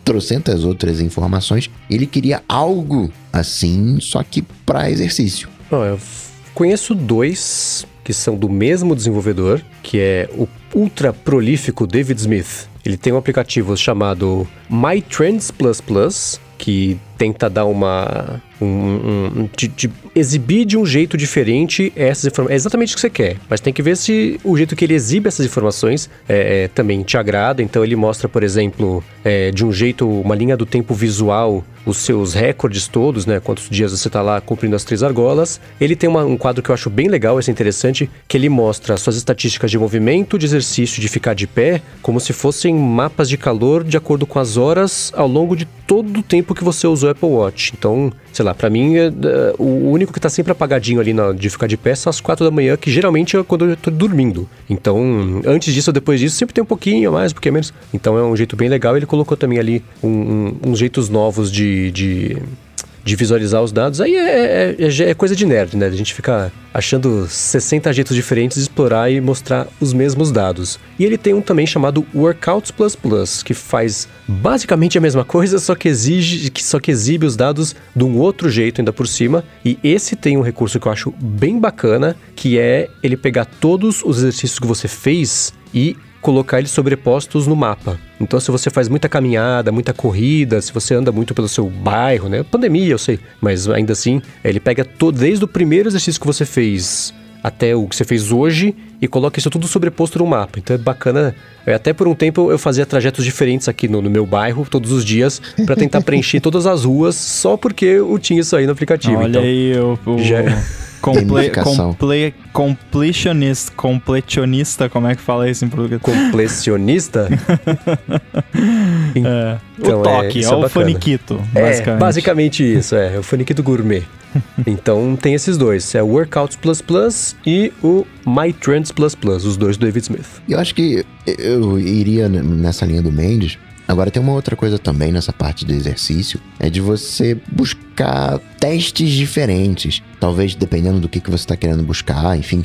trocentas outras informações. Ele queria algo assim, só que para exercício. Oh, eu conheço dois que são do mesmo desenvolvedor, que é o ultra prolífico David Smith. Ele tem um aplicativo chamado My Trends Plus Plus, que tenta dar uma. Um, um, de, de exibir de um jeito diferente essas informações. É exatamente o que você quer, mas tem que ver se o jeito que ele exibe essas informações é, é, também te agrada. Então ele mostra, por exemplo, é, de um jeito, uma linha do tempo visual, os seus recordes todos, né? Quantos dias você está lá cumprindo as três argolas. Ele tem uma, um quadro que eu acho bem legal, esse é interessante, que ele mostra suas estatísticas de movimento, de exercício, de ficar de pé, como se fossem mapas de calor de acordo com as horas ao longo de todo o tempo que você usou o Apple Watch. Então, sei lá, para mim, é, é, o único que tá sempre apagadinho ali na, de ficar de pé são as quatro da manhã, que geralmente é quando eu tô dormindo. Então, antes disso ou depois disso, sempre tem um pouquinho mais, um pouquinho menos. Então é um jeito bem legal. Ele colocou também ali um, um, uns jeitos novos de, de de visualizar os dados, aí é, é, é, é, coisa de nerd, né? A gente fica achando 60 jeitos diferentes de explorar e mostrar os mesmos dados. E ele tem um também chamado Workouts Plus Plus, que faz basicamente a mesma coisa, só que exige, só que exibe os dados de um outro jeito ainda por cima. E esse tem um recurso que eu acho bem bacana, que é ele pegar todos os exercícios que você fez e colocar eles sobrepostos no mapa. Então, se você faz muita caminhada, muita corrida, se você anda muito pelo seu bairro, né? Pandemia, eu sei, mas ainda assim, ele pega todo, desde o primeiro exercício que você fez até o que você fez hoje e coloca isso tudo sobreposto no mapa. Então é bacana. É, até por um tempo eu fazia trajetos diferentes aqui no, no meu bairro, todos os dias, para tentar preencher todas as ruas, só porque eu tinha isso aí no aplicativo. Olha então, aí, eu, eu... Já... Comple, comple, completionist, completionista, como é que fala isso em português? Completionista? é. Então, o toque, é, é, o faniquito, é, basicamente. É, basicamente isso, é, é o faniquito gourmet. então tem esses dois, é o Workouts Plus Plus e o My Trends Plus Plus, os dois do David Smith. Eu acho que eu iria nessa linha do Mendes, Agora tem uma outra coisa também nessa parte do exercício, é de você buscar testes diferentes. Talvez dependendo do que, que você está querendo buscar, enfim.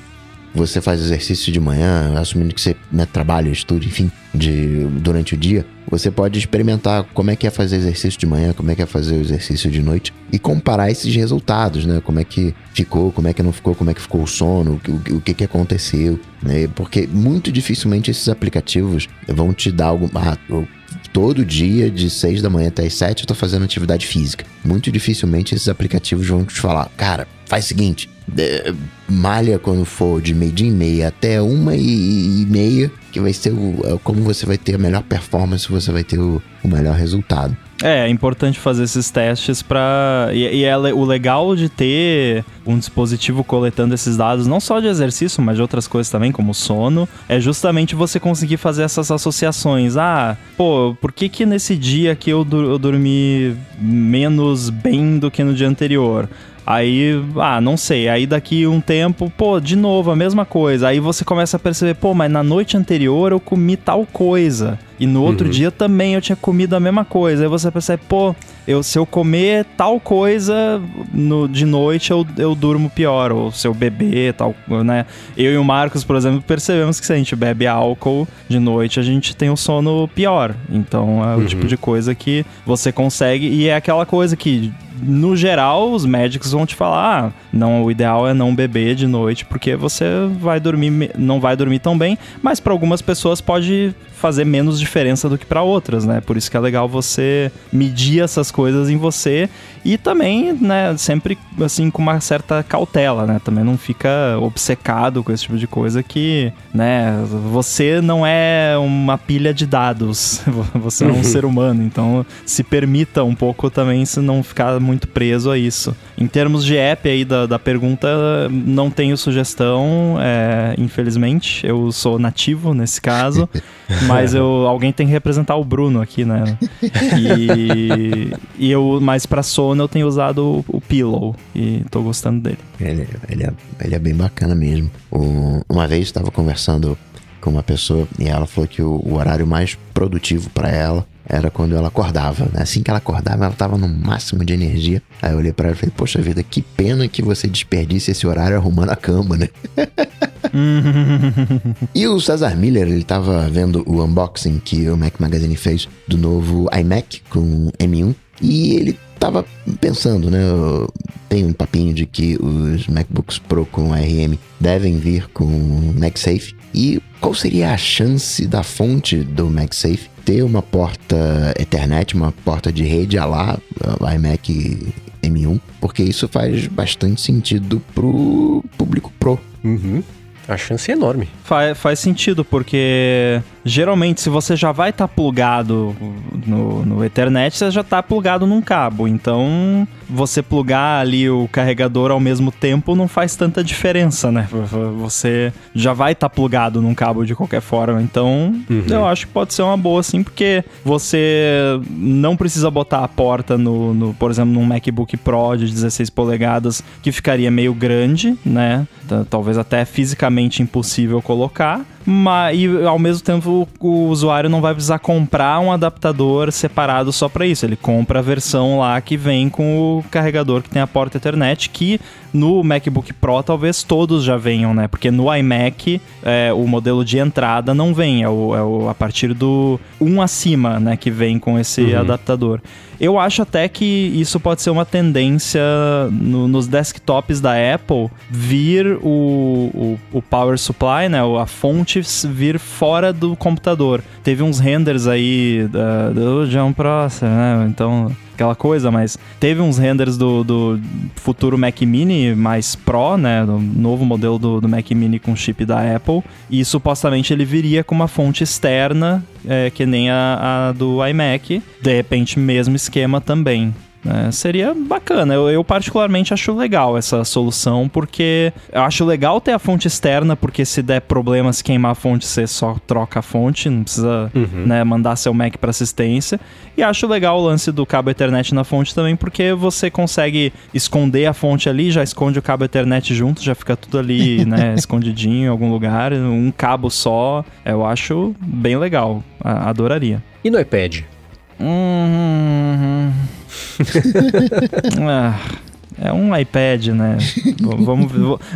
Você faz exercício de manhã, assumindo que você né, trabalha, estuda, enfim, de, durante o dia. Você pode experimentar como é que é fazer exercício de manhã, como é que é fazer o exercício de noite e comparar esses resultados, né? Como é que ficou, como é que não ficou, como é que ficou o sono, o, o que, que aconteceu, né? Porque muito dificilmente esses aplicativos vão te dar algo. Ah, todo dia, de 6 da manhã até as 7, eu tô fazendo atividade física. Muito dificilmente esses aplicativos vão te falar, cara, faz o seguinte, é, malha quando for de meio dia e meia até uma e, e meia, que vai ser o, é como você vai ter a melhor performance, você vai ter o, o melhor resultado. É, é importante fazer esses testes para e, e é o legal de ter um dispositivo coletando esses dados, não só de exercício, mas de outras coisas também, como sono, é justamente você conseguir fazer essas associações. Ah, pô, por que que nesse dia que eu, eu dormi menos bem do que no dia anterior? Aí, ah, não sei. Aí daqui um tempo, pô, de novo a mesma coisa. Aí você começa a perceber, pô, mas na noite anterior eu comi tal coisa. E no outro uhum. dia também eu tinha comido a mesma coisa. Aí você percebe, pô, eu, se eu comer tal coisa no, de noite, eu, eu durmo pior. Ou se eu beber tal, né? Eu e o Marcos, por exemplo, percebemos que se a gente bebe álcool de noite, a gente tem o um sono pior. Então é o uhum. tipo de coisa que você consegue. E é aquela coisa que no geral, os médicos vão te falar: ah, não, o ideal é não beber de noite, porque você vai dormir, não vai dormir tão bem, mas para algumas pessoas pode fazer menos diferença do que para outras, né? Por isso que é legal você medir essas coisas em você e também, né, sempre assim com uma certa cautela, né? Também não fica obcecado com esse tipo de coisa que, né, você não é uma pilha de dados, você é um uhum. ser humano, então se permita um pouco também se não ficar muito preso a isso. Em termos de app aí da, da pergunta, não tenho sugestão, é, infelizmente, eu sou nativo nesse caso. Mas eu, alguém tem que representar o Bruno aqui, né? E, e eu, mas pra sono eu tenho usado o, o Pillow e tô gostando dele. Ele, ele, é, ele é bem bacana mesmo. O, uma vez estava conversando com uma pessoa e ela falou que o, o horário mais produtivo para ela era quando ela acordava. Né? Assim que ela acordava, ela estava no máximo de energia. Aí eu olhei para ela e falei: Poxa vida, que pena que você desperdice esse horário arrumando a cama, né? e o Cesar Miller, ele tava vendo o unboxing que o Mac Magazine fez do novo iMac com M1 e ele tava pensando, né? Tem um papinho de que os MacBooks Pro com RM devem vir com MagSafe. E qual seria a chance da fonte do MagSafe ter uma porta Ethernet, uma porta de rede a lá, iMac M1? Porque isso faz bastante sentido pro público Pro. Uhum. A chance é enorme. Faz, faz sentido, porque geralmente se você já vai estar tá plugado no, no Ethernet, você já está plugado num cabo. Então, você plugar ali o carregador ao mesmo tempo não faz tanta diferença, né? Você já vai estar tá plugado num cabo de qualquer forma. Então, uhum. eu acho que pode ser uma boa, sim, porque você não precisa botar a porta no, no, por exemplo, num MacBook Pro de 16 polegadas, que ficaria meio grande, né? Talvez até fisicamente impossível colocar mas, e ao mesmo tempo o usuário não vai precisar comprar um adaptador separado só para isso. Ele compra a versão lá que vem com o carregador que tem a porta Ethernet, que no MacBook Pro talvez todos já venham, né? Porque no iMac é, o modelo de entrada não vem, é, o, é o, a partir do 1 acima, né? Que vem com esse uhum. adaptador. Eu acho até que isso pode ser uma tendência no, nos desktops da Apple vir o, o, o, power supply, né? A fonte vir fora do computador. Teve uns renders aí do John Prosser, né? Então aquela coisa, mas teve uns renders do, do futuro Mac Mini mais Pro, né? Do novo modelo do, do Mac Mini com chip da Apple. E supostamente ele viria com uma fonte externa, é, que nem a, a do iMac. De repente, mesmo esquema também. É, seria bacana. Eu, eu, particularmente acho legal essa solução, porque eu acho legal ter a fonte externa, porque se der problema se queimar a fonte, você só troca a fonte, não precisa uhum. né, mandar seu Mac para assistência. E acho legal o lance do cabo Ethernet na fonte também, porque você consegue esconder a fonte ali, já esconde o cabo Ethernet junto, já fica tudo ali, né, escondidinho em algum lugar, um cabo só. Eu acho bem legal. Adoraria. E no iPad? Hum. ah, é um iPad, né? vamos,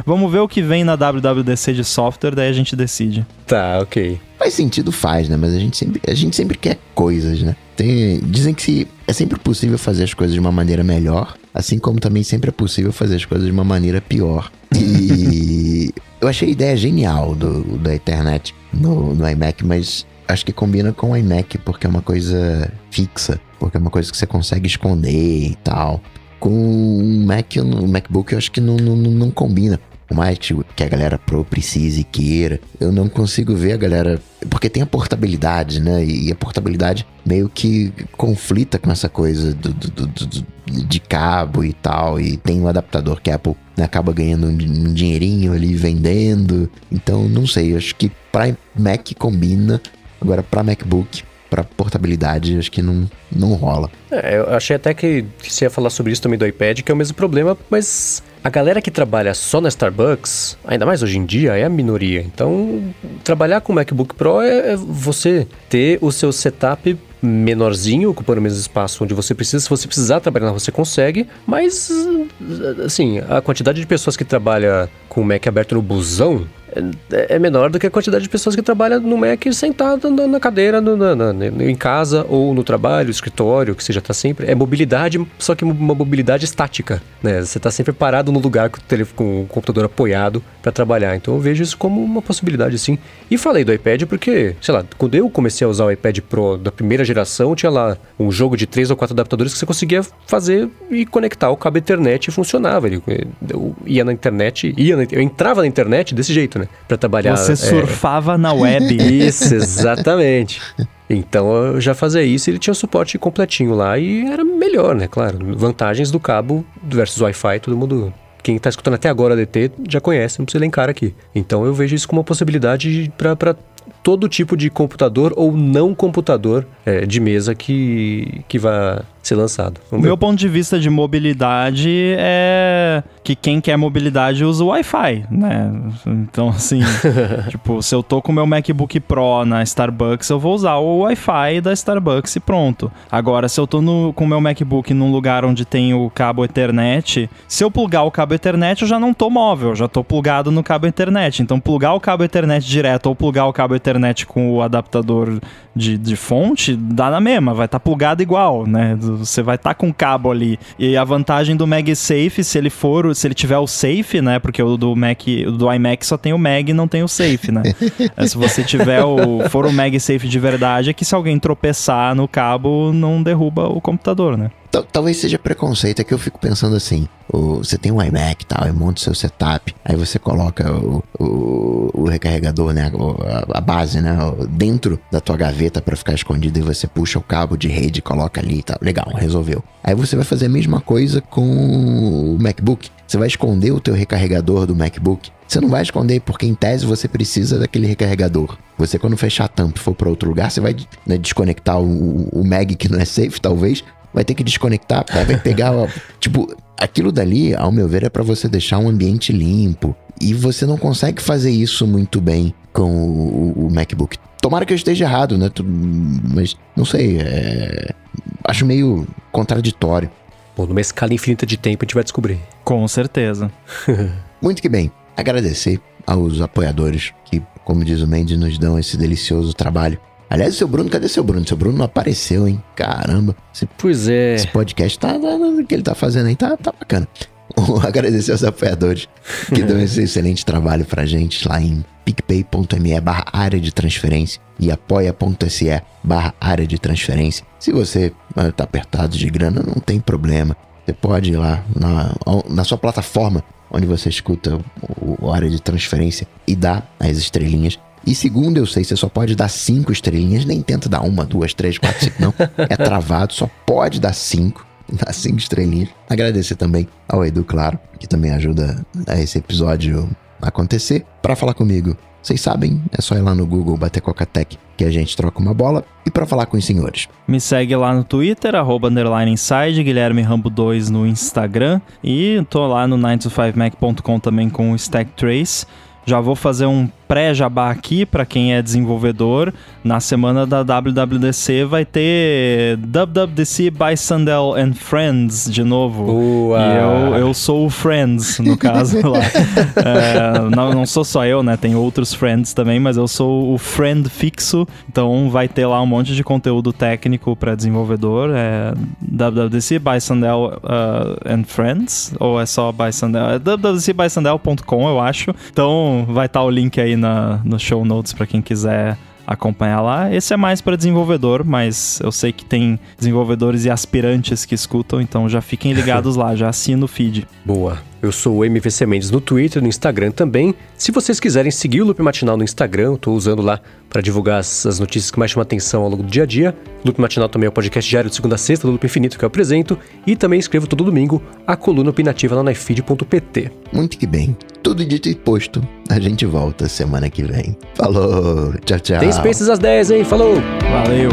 vamos ver o que vem na WWDC de software, daí a gente decide. Tá, ok. Faz sentido, faz, né? Mas a gente sempre, a gente sempre quer coisas, né? Tem, dizem que se, é sempre possível fazer as coisas de uma maneira melhor, assim como também sempre é possível fazer as coisas de uma maneira pior. E eu achei a ideia genial do, da internet no, no iMac, mas acho que combina com o iMac porque é uma coisa fixa, porque é uma coisa que você consegue esconder e tal. Com o Mac, o MacBook eu acho que não, não, não combina. Por mais que a galera pro precise e queira, eu não consigo ver a galera. Porque tem a portabilidade, né? E a portabilidade meio que conflita com essa coisa do, do, do, de cabo e tal. E tem um adaptador que a Apple né, acaba ganhando um dinheirinho ali vendendo. Então, não sei, eu acho que pra Mac combina. Agora, pra MacBook, pra portabilidade, acho que não, não rola. É, eu achei até que você ia falar sobre isso também do iPad, que é o mesmo problema, mas a galera que trabalha só na Starbucks, ainda mais hoje em dia, é a minoria. Então, trabalhar com MacBook Pro é, é você ter o seu setup menorzinho, ocupando o mesmo espaço onde você precisa. Se você precisar trabalhar, você consegue. Mas, assim, a quantidade de pessoas que trabalha com o Mac aberto no busão é, é menor do que a quantidade de pessoas que trabalham no Mac sentado na, cadeira, no, na, na, em casa ou no trabalho, escritório, que você já está sempre. É mobilidade, só que uma mobilidade estática, né? Você está sempre parado no lugar com o, telefone, com o computador apoiado para trabalhar. Então eu vejo isso como uma possibilidade, sim. E falei do iPad porque, sei lá, quando eu comecei a usar o iPad Pro da primeira geração, tinha lá um jogo de três ou quatro adaptadores que você conseguia fazer e conectar o cabo Ethernet e funcionava. Ele, eu ia na internet, ia na, eu entrava na internet desse jeito, né? Para trabalhar. Você é... surfava na web. Isso, exatamente. Então eu já fazia isso e ele tinha o suporte completinho lá e era melhor, né? Claro, vantagens do cabo versus Wi-Fi, todo mundo quem está escutando até agora a DT já conhece, não precisa elencar aqui. Então eu vejo isso como uma possibilidade para todo tipo de computador ou não computador é, de mesa que, que vai ser lançado. O meu ponto de vista de mobilidade é que quem quer mobilidade usa o Wi-Fi, né? Então, assim, tipo, se eu tô com o meu MacBook Pro na Starbucks, eu vou usar o Wi-Fi da Starbucks e pronto. Agora, se eu tô no, com o meu MacBook num lugar onde tem o cabo Ethernet, se eu plugar o cabo Ethernet, eu já não tô móvel, eu já tô plugado no cabo Ethernet. Então, plugar o cabo Ethernet direto ou plugar o cabo Ethernet com o adaptador de, de fonte, dá na mesma, vai estar tá plugado igual, né? Você vai estar tá com cabo ali. E a vantagem do MagSafe, se ele for, se ele tiver o safe, né? Porque o do Mac, o do iMac só tem o Mag e não tem o safe, né? é, se você tiver o for o MagSafe de verdade, é que se alguém tropeçar no cabo, não derruba o computador, né? Talvez seja preconceito, é que eu fico pensando assim: o, você tem um iMac e tal, e monta o seu setup, aí você coloca o, o, o recarregador, né? A, a, base, né? Dentro da tua gaveta para ficar escondido, e você puxa o cabo de rede, coloca ali e tal. Legal, resolveu. Aí você vai fazer a mesma coisa com o MacBook. Você vai esconder o teu recarregador do MacBook. Você não vai esconder porque em tese você precisa daquele recarregador. Você quando fechar a tampa e for para outro lugar, você vai né, desconectar o, o Mag que não é safe, talvez, vai ter que desconectar, vai pegar, tipo, aquilo dali, ao meu ver, é para você deixar um ambiente limpo. E você não consegue fazer isso muito bem com o, o MacBook. Tomara que eu esteja errado, né? Mas não sei, é... acho meio contraditório. Bom, numa escala infinita de tempo a gente vai descobrir. Com certeza. muito que bem. Agradecer aos apoiadores que, como diz o Mendes, nos dão esse delicioso trabalho Aliás, o seu Bruno, cadê seu Bruno? Seu Bruno não apareceu, hein? Caramba. Esse, pois é. Esse podcast tá, tá, o que ele tá fazendo aí tá, tá bacana. Agradecer aos apoiadores que dão esse excelente trabalho pra gente lá em picpay.me barra área de transferência e apoia.se barra área de transferência. Se você ah, tá apertado de grana, não tem problema. Você pode ir lá na, na sua plataforma onde você escuta o, o área de transferência e dar as estrelinhas e segundo eu sei, você só pode dar cinco estrelinhas, nem tenta dar uma, duas, três, quatro, cinco, não. É travado, só pode dar cinco. Dar cinco estrelinhas. Agradecer também ao Edu, claro, que também ajuda a esse episódio acontecer. Para falar comigo, vocês sabem, é só ir lá no Google bater Coca-Tech que a gente troca uma bola. E para falar com os senhores. Me segue lá no Twitter, arroba underline inside, Guilherme Rambo 2 no Instagram. E tô lá no 9to5mac.com também com o Stack Trace. Já vou fazer um pré-jabá aqui para quem é desenvolvedor. Na semana da WWDC vai ter WWDC by Sandel and Friends de novo. Uau. E eu, eu sou o Friends, no caso lá. é, não, não sou só eu, né? Tem outros Friends também, mas eu sou o Friend fixo. Então vai ter lá um monte de conteúdo técnico para desenvolvedor. É WWDC by Sandel uh, and Friends. Ou é só by Sandel? É www.bysandel.com, eu acho. Então vai estar tá o link aí na, no show notes para quem quiser acompanhar lá. Esse é mais para desenvolvedor, mas eu sei que tem desenvolvedores e aspirantes que escutam, então já fiquem ligados lá, já assina o feed. Boa. Eu sou o MVC Mendes no Twitter, no Instagram também. Se vocês quiserem seguir o Loop Matinal no Instagram, eu tô usando lá para divulgar as, as, notícias que mais chamam atenção ao longo do dia a dia. Loop Matinal também é o podcast diário de segunda a sexta do Loop Infinito que eu apresento. E também escrevo todo domingo a coluna opinativa lá na ifeed.pt. Muito que bem. Tudo dito e posto. A gente volta semana que vem. Falou, tchau, tchau. Tem Spaces às 10, hein? Falou! Valeu!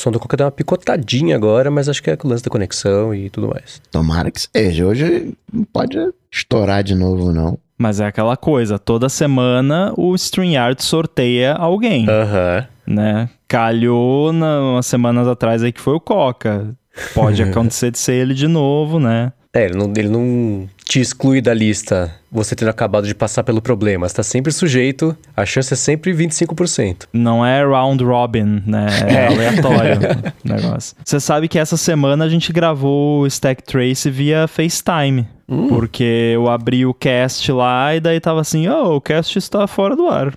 O som do Coca deu uma picotadinha agora, mas acho que é o lance da conexão e tudo mais. Tomara que seja. Hoje não pode estourar de novo, não. Mas é aquela coisa, toda semana o StreamYard sorteia alguém, Aham. né? Calhou na, umas semanas atrás aí que foi o Coca. Pode acontecer de ser ele de novo, né? É, ele não, ele não te exclui da lista você tendo acabado de passar pelo problema. Você tá sempre sujeito, a chance é sempre 25%. Não é round robin, né? É aleatório o negócio. Você sabe que essa semana a gente gravou o Stack Trace via FaceTime. Porque eu abri o cast lá e daí tava assim, oh, o cast está fora do ar.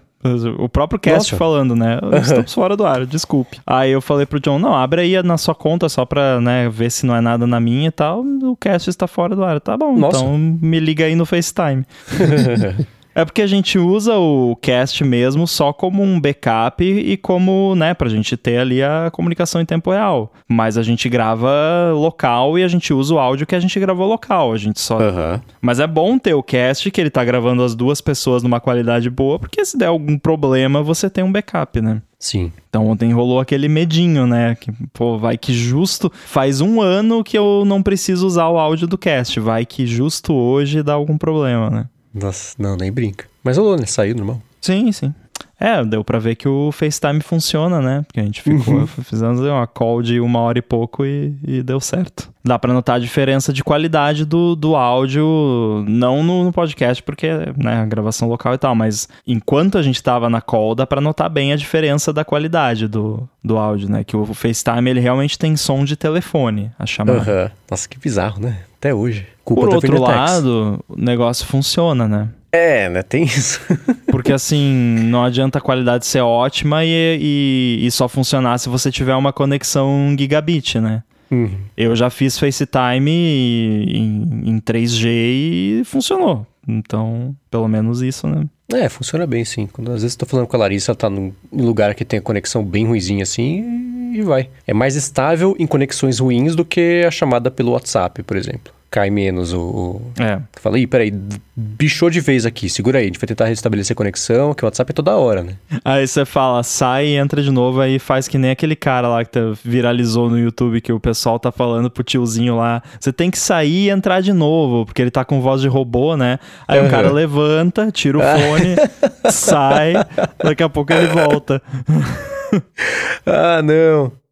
O próprio cast Nossa. falando, né? Estamos fora do ar, desculpe. Aí eu falei pro John, não, abre aí na sua conta só pra, né, ver se não é nada na minha e tal. O cast está fora do ar. Tá bom, Nossa. então me liga aí no FaceTime. É porque a gente usa o cast mesmo só como um backup e como, né, pra gente ter ali a comunicação em tempo real. Mas a gente grava local e a gente usa o áudio que a gente gravou local. A gente só. Aham. Mas é bom ter o cast que ele tá gravando as duas pessoas numa qualidade boa, porque se der algum problema, você tem um backup, né? Sim. Então ontem rolou aquele medinho, né? Que, pô, vai que justo. Faz um ano que eu não preciso usar o áudio do cast. Vai que justo hoje dá algum problema, né? Nossa, não, nem brinca. Mas rolou, né? Saiu normal. Sim, sim. É, deu pra ver que o FaceTime funciona, né? Porque a gente ficou, fizemos uma call de uma hora e pouco e, e deu certo. Dá pra notar a diferença de qualidade do, do áudio, não no, no podcast, porque, né, a gravação local e tal, mas enquanto a gente tava na call, dá pra notar bem a diferença da qualidade do, do áudio, né? Que o FaceTime, ele realmente tem som de telefone, a chamada. Aham. Nossa, que bizarro, né? Até hoje. Culpa Por outro lado, o negócio funciona, né? É, né? Tem isso. Porque assim, não adianta a qualidade ser ótima e, e, e só funcionar se você tiver uma conexão gigabit, né? Uhum. Eu já fiz FaceTime em, em 3G e funcionou. Então, pelo menos isso, né? É, funciona bem, sim. Quando às vezes eu tô falando com a Larissa, ela tá num lugar que tem a conexão bem ruizinha assim e vai. É mais estável em conexões ruins do que a chamada pelo WhatsApp, por exemplo. Cai menos o. o... É. Fala, ih, peraí, bichou de vez aqui, segura aí, a gente vai tentar restabelecer a conexão, que o WhatsApp é toda hora, né? Aí você fala, sai e entra de novo, aí faz que nem aquele cara lá que tá- viralizou no YouTube que o pessoal tá falando pro tiozinho lá. Você tem que sair e entrar de novo, porque ele tá com voz de robô, né? Aí o Aham. cara levanta, tira o fone, sai, daqui a pouco ele volta. Ah, não.